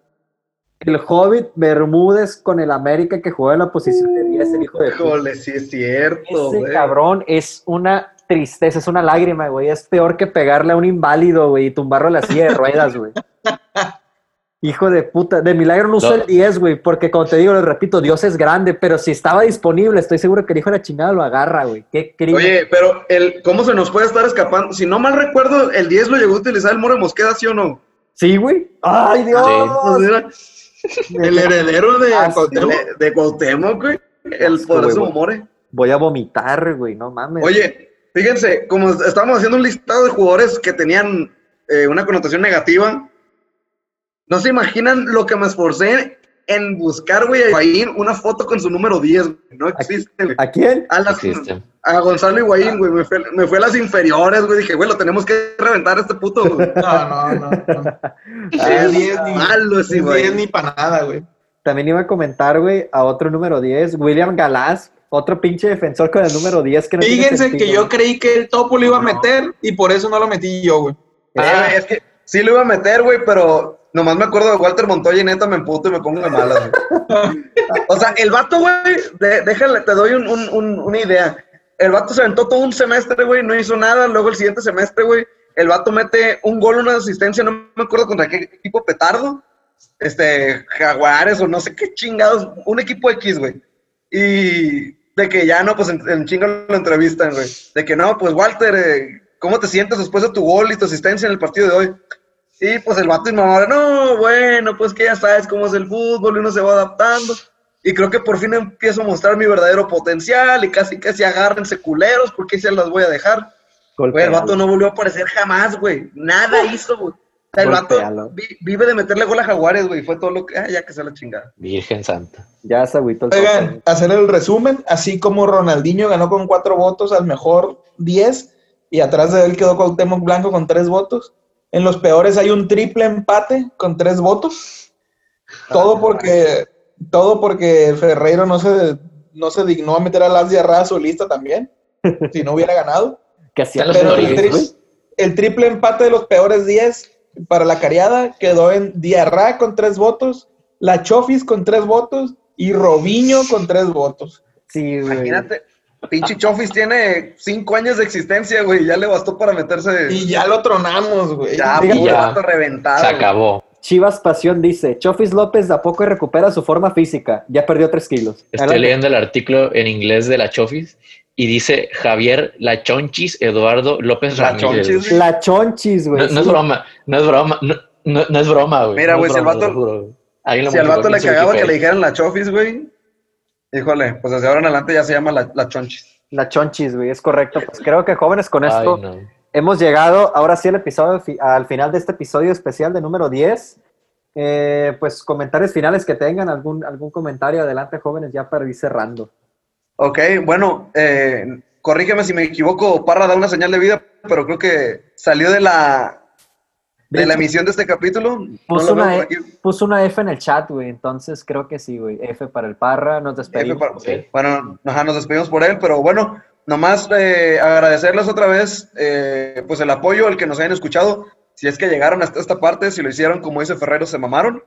El Hobbit Bermúdez con el América que juega en la posición de 10, el hijo de puta. Híjole, sí es cierto, Ese güey. cabrón es una tristeza, es una lágrima, güey. Es peor que pegarle a un inválido, güey, y tumbarlo en la silla de ruedas, güey. Hijo de puta. De milagro no usó No. el 10, güey, porque como te digo, lo repito, Dios es grande, pero si estaba disponible, estoy seguro que el hijo de la chingada lo agarra, güey. Qué crimen. Oye, pero el, ¿cómo se nos puede estar escapando? Si no mal recuerdo, el 10 lo llegó a utilizar el Moro Mosqueda, ¿sí o no? Sí, güey. ¡Ay, Dios! Mira, El heredero de Ah. Cuauhtémoc. de, de Cuauhtémoc, güey. El Asco, poderoso güey. More. Voy a vomitar, güey, no mames. Oye, fíjense, como estábamos haciendo un listado de jugadores que tenían eh, una connotación negativa, no se imaginan lo que me esforcé en buscar, güey, a Higuaín una foto con su número 10, güey. No existe, güey. ¿A quién? A, las- Existe. a Gonzalo Higuaín, güey, me fue, me fue a las inferiores, güey. Dije, güey, lo tenemos que reventar a este puto. güey. No, no, no. no. Ah, Es 10 ni, malo ese, es güey. 10 ni para nada, güey. También iba a comentar, güey, a otro número 10, William Galás, otro pinche defensor con el número 10 que no tiene Fíjense sentido, que yo creí que el topo lo iba a meter y por eso no lo metí yo, güey. Ah, es que sí lo iba a meter, güey, pero nomás me acuerdo de Walter Montoya y neta me emputo y me pongo de malas, güey. O sea, el vato, güey, déjale, te doy un- un- un- una idea. El vato se aventó todo un semestre, güey, no hizo nada. Luego el siguiente semestre, güey, el vato mete un gol, una asistencia, no me acuerdo contra qué equipo petardo. Este, Jaguares o no sé qué chingados, un equipo X, güey. Y de que ya no, pues en, en chingo lo entrevistan, güey. De que no, pues Walter, eh, ¿cómo te sientes después de tu gol y tu asistencia en el partido de hoy? Y pues el vato y mamá, no, bueno, pues que ya sabes cómo es el fútbol y uno se va adaptando. Y creo que por fin empiezo a mostrar mi verdadero potencial y casi casi agárrense culeros porque se las voy a dejar. Güey, el vato no volvió a aparecer jamás, güey. Nada hizo, güey. O sea, el vato vi- vive de meterle gol a Jaguares, güey. Fue todo lo que. Ah, ya que se la chingada. Virgen Santa. Ya se agüitó el Oigan, toque. hacer el resumen, así como Ronaldinho ganó con cuatro votos al mejor 10 y atrás de él quedó Cuauhtémoc Blanco con tres votos. En los peores hay un triple empate con tres votos. Todo porque, todo porque Ferreiro no se, no se dignó a meter a Las Diarra a su lista también, si no hubiera ganado. Que hacía los el, tri- el triple empate de los peores 10 para la cariada quedó en Diarra con tres votos, La Chofis con tres votos y Robiño con tres votos. Sí, güey. Imagínate. Pinche Chofis tiene cinco años de existencia, güey. Ya le bastó para meterse. Y ya lo tronamos, güey. ya, puro Ya. vato reventado. Se güey. acabó. Chivas Pasión dice, Chofis López de a poco recupera su forma física. Ya perdió tres kilos. Estoy Adelante. leyendo el artículo en inglés de la Chofis y dice Javier La Chonchis Eduardo López La Ramírez. Chonchis, La chonchis, güey. No, no es broma, no es broma, no, no- no es broma, güey. Mira, No güey, si el vato- Si al vato le cagaba que le dijeran la Chofis, güey. Híjole, pues desde ahora en adelante ya se llama la, la Chonchis. La chonchis, güey, es correcto. Pues creo que jóvenes con esto Ay, no. hemos llegado ahora sí al episodio, al final de este episodio especial de número 10. Eh, pues comentarios finales que tengan, algún, algún comentario adelante, jóvenes, ya para ir cerrando. Ok, bueno, eh, corrígeme si me equivoco. Parra da una señal de vida, pero creo que salió de la, de la emisión de este capítulo. No Puso, veo una, E- puso una F en el chat, güey, entonces creo que sí, güey. F para el Parra, nos despedimos. para- Ok. Bueno, ajá, nos despedimos por él, pero bueno, nomás eh, agradecerles otra vez eh, pues el apoyo, el que nos hayan escuchado. Si es que llegaron hasta esta parte, si lo hicieron, como dice Ferrero, se mamaron.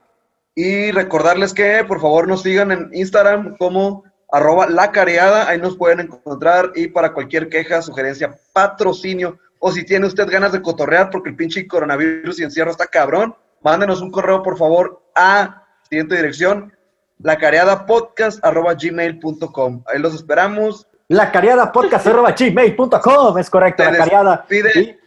Y recordarles que por favor nos sigan en Instagram como arroba la careada, ahí nos pueden encontrar y para cualquier queja, sugerencia, patrocinio o si tiene usted ganas de cotorrear porque el pinche coronavirus y encierro está cabrón, mándenos un correo por favor a siguiente dirección, lacareadapodcast.gmail.com. Ahí los esperamos. La cariada podcast arroba gmail.com, es correcto, Se la cariada. despide- Y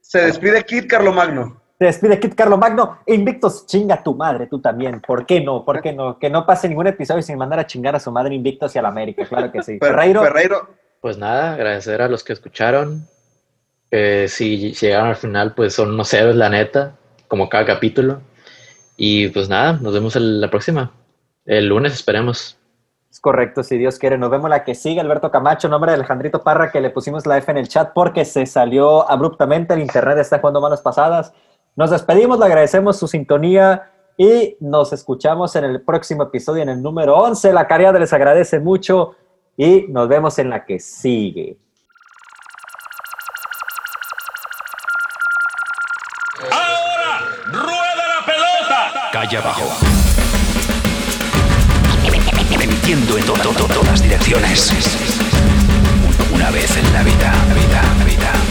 Se despide Kit Carlomagno. se despide Kit Carlo Magno. Invictos, chinga tu madre, tú también. ¿Por qué no? ¿Por qué no? Que no pase ningún episodio sin mandar a chingar a su madre Invictos y a la América, claro que sí. Fer- Ferreiro, Ferreiro, Pues nada, agradecer a los que escucharon. Eh, si llegaron al final, pues son unos héroes, la neta, como cada capítulo. Y pues nada, nos vemos el- la próxima. El lunes esperemos. Es correcto, si Dios quiere. Nos vemos la que sigue, Alberto Camacho, nombre de Alejandrito Parra, que le pusimos la F en el chat porque se salió abruptamente, el internet está jugando malas pasadas. Nos despedimos, le agradecemos su sintonía y nos escuchamos en el próximo episodio, en el número 11. La cariada les agradece mucho y nos vemos en la que sigue. Calle abajo. Emitiendo en to- to- to- todas direcciones. Una vez en la vida, vida, vida, vida.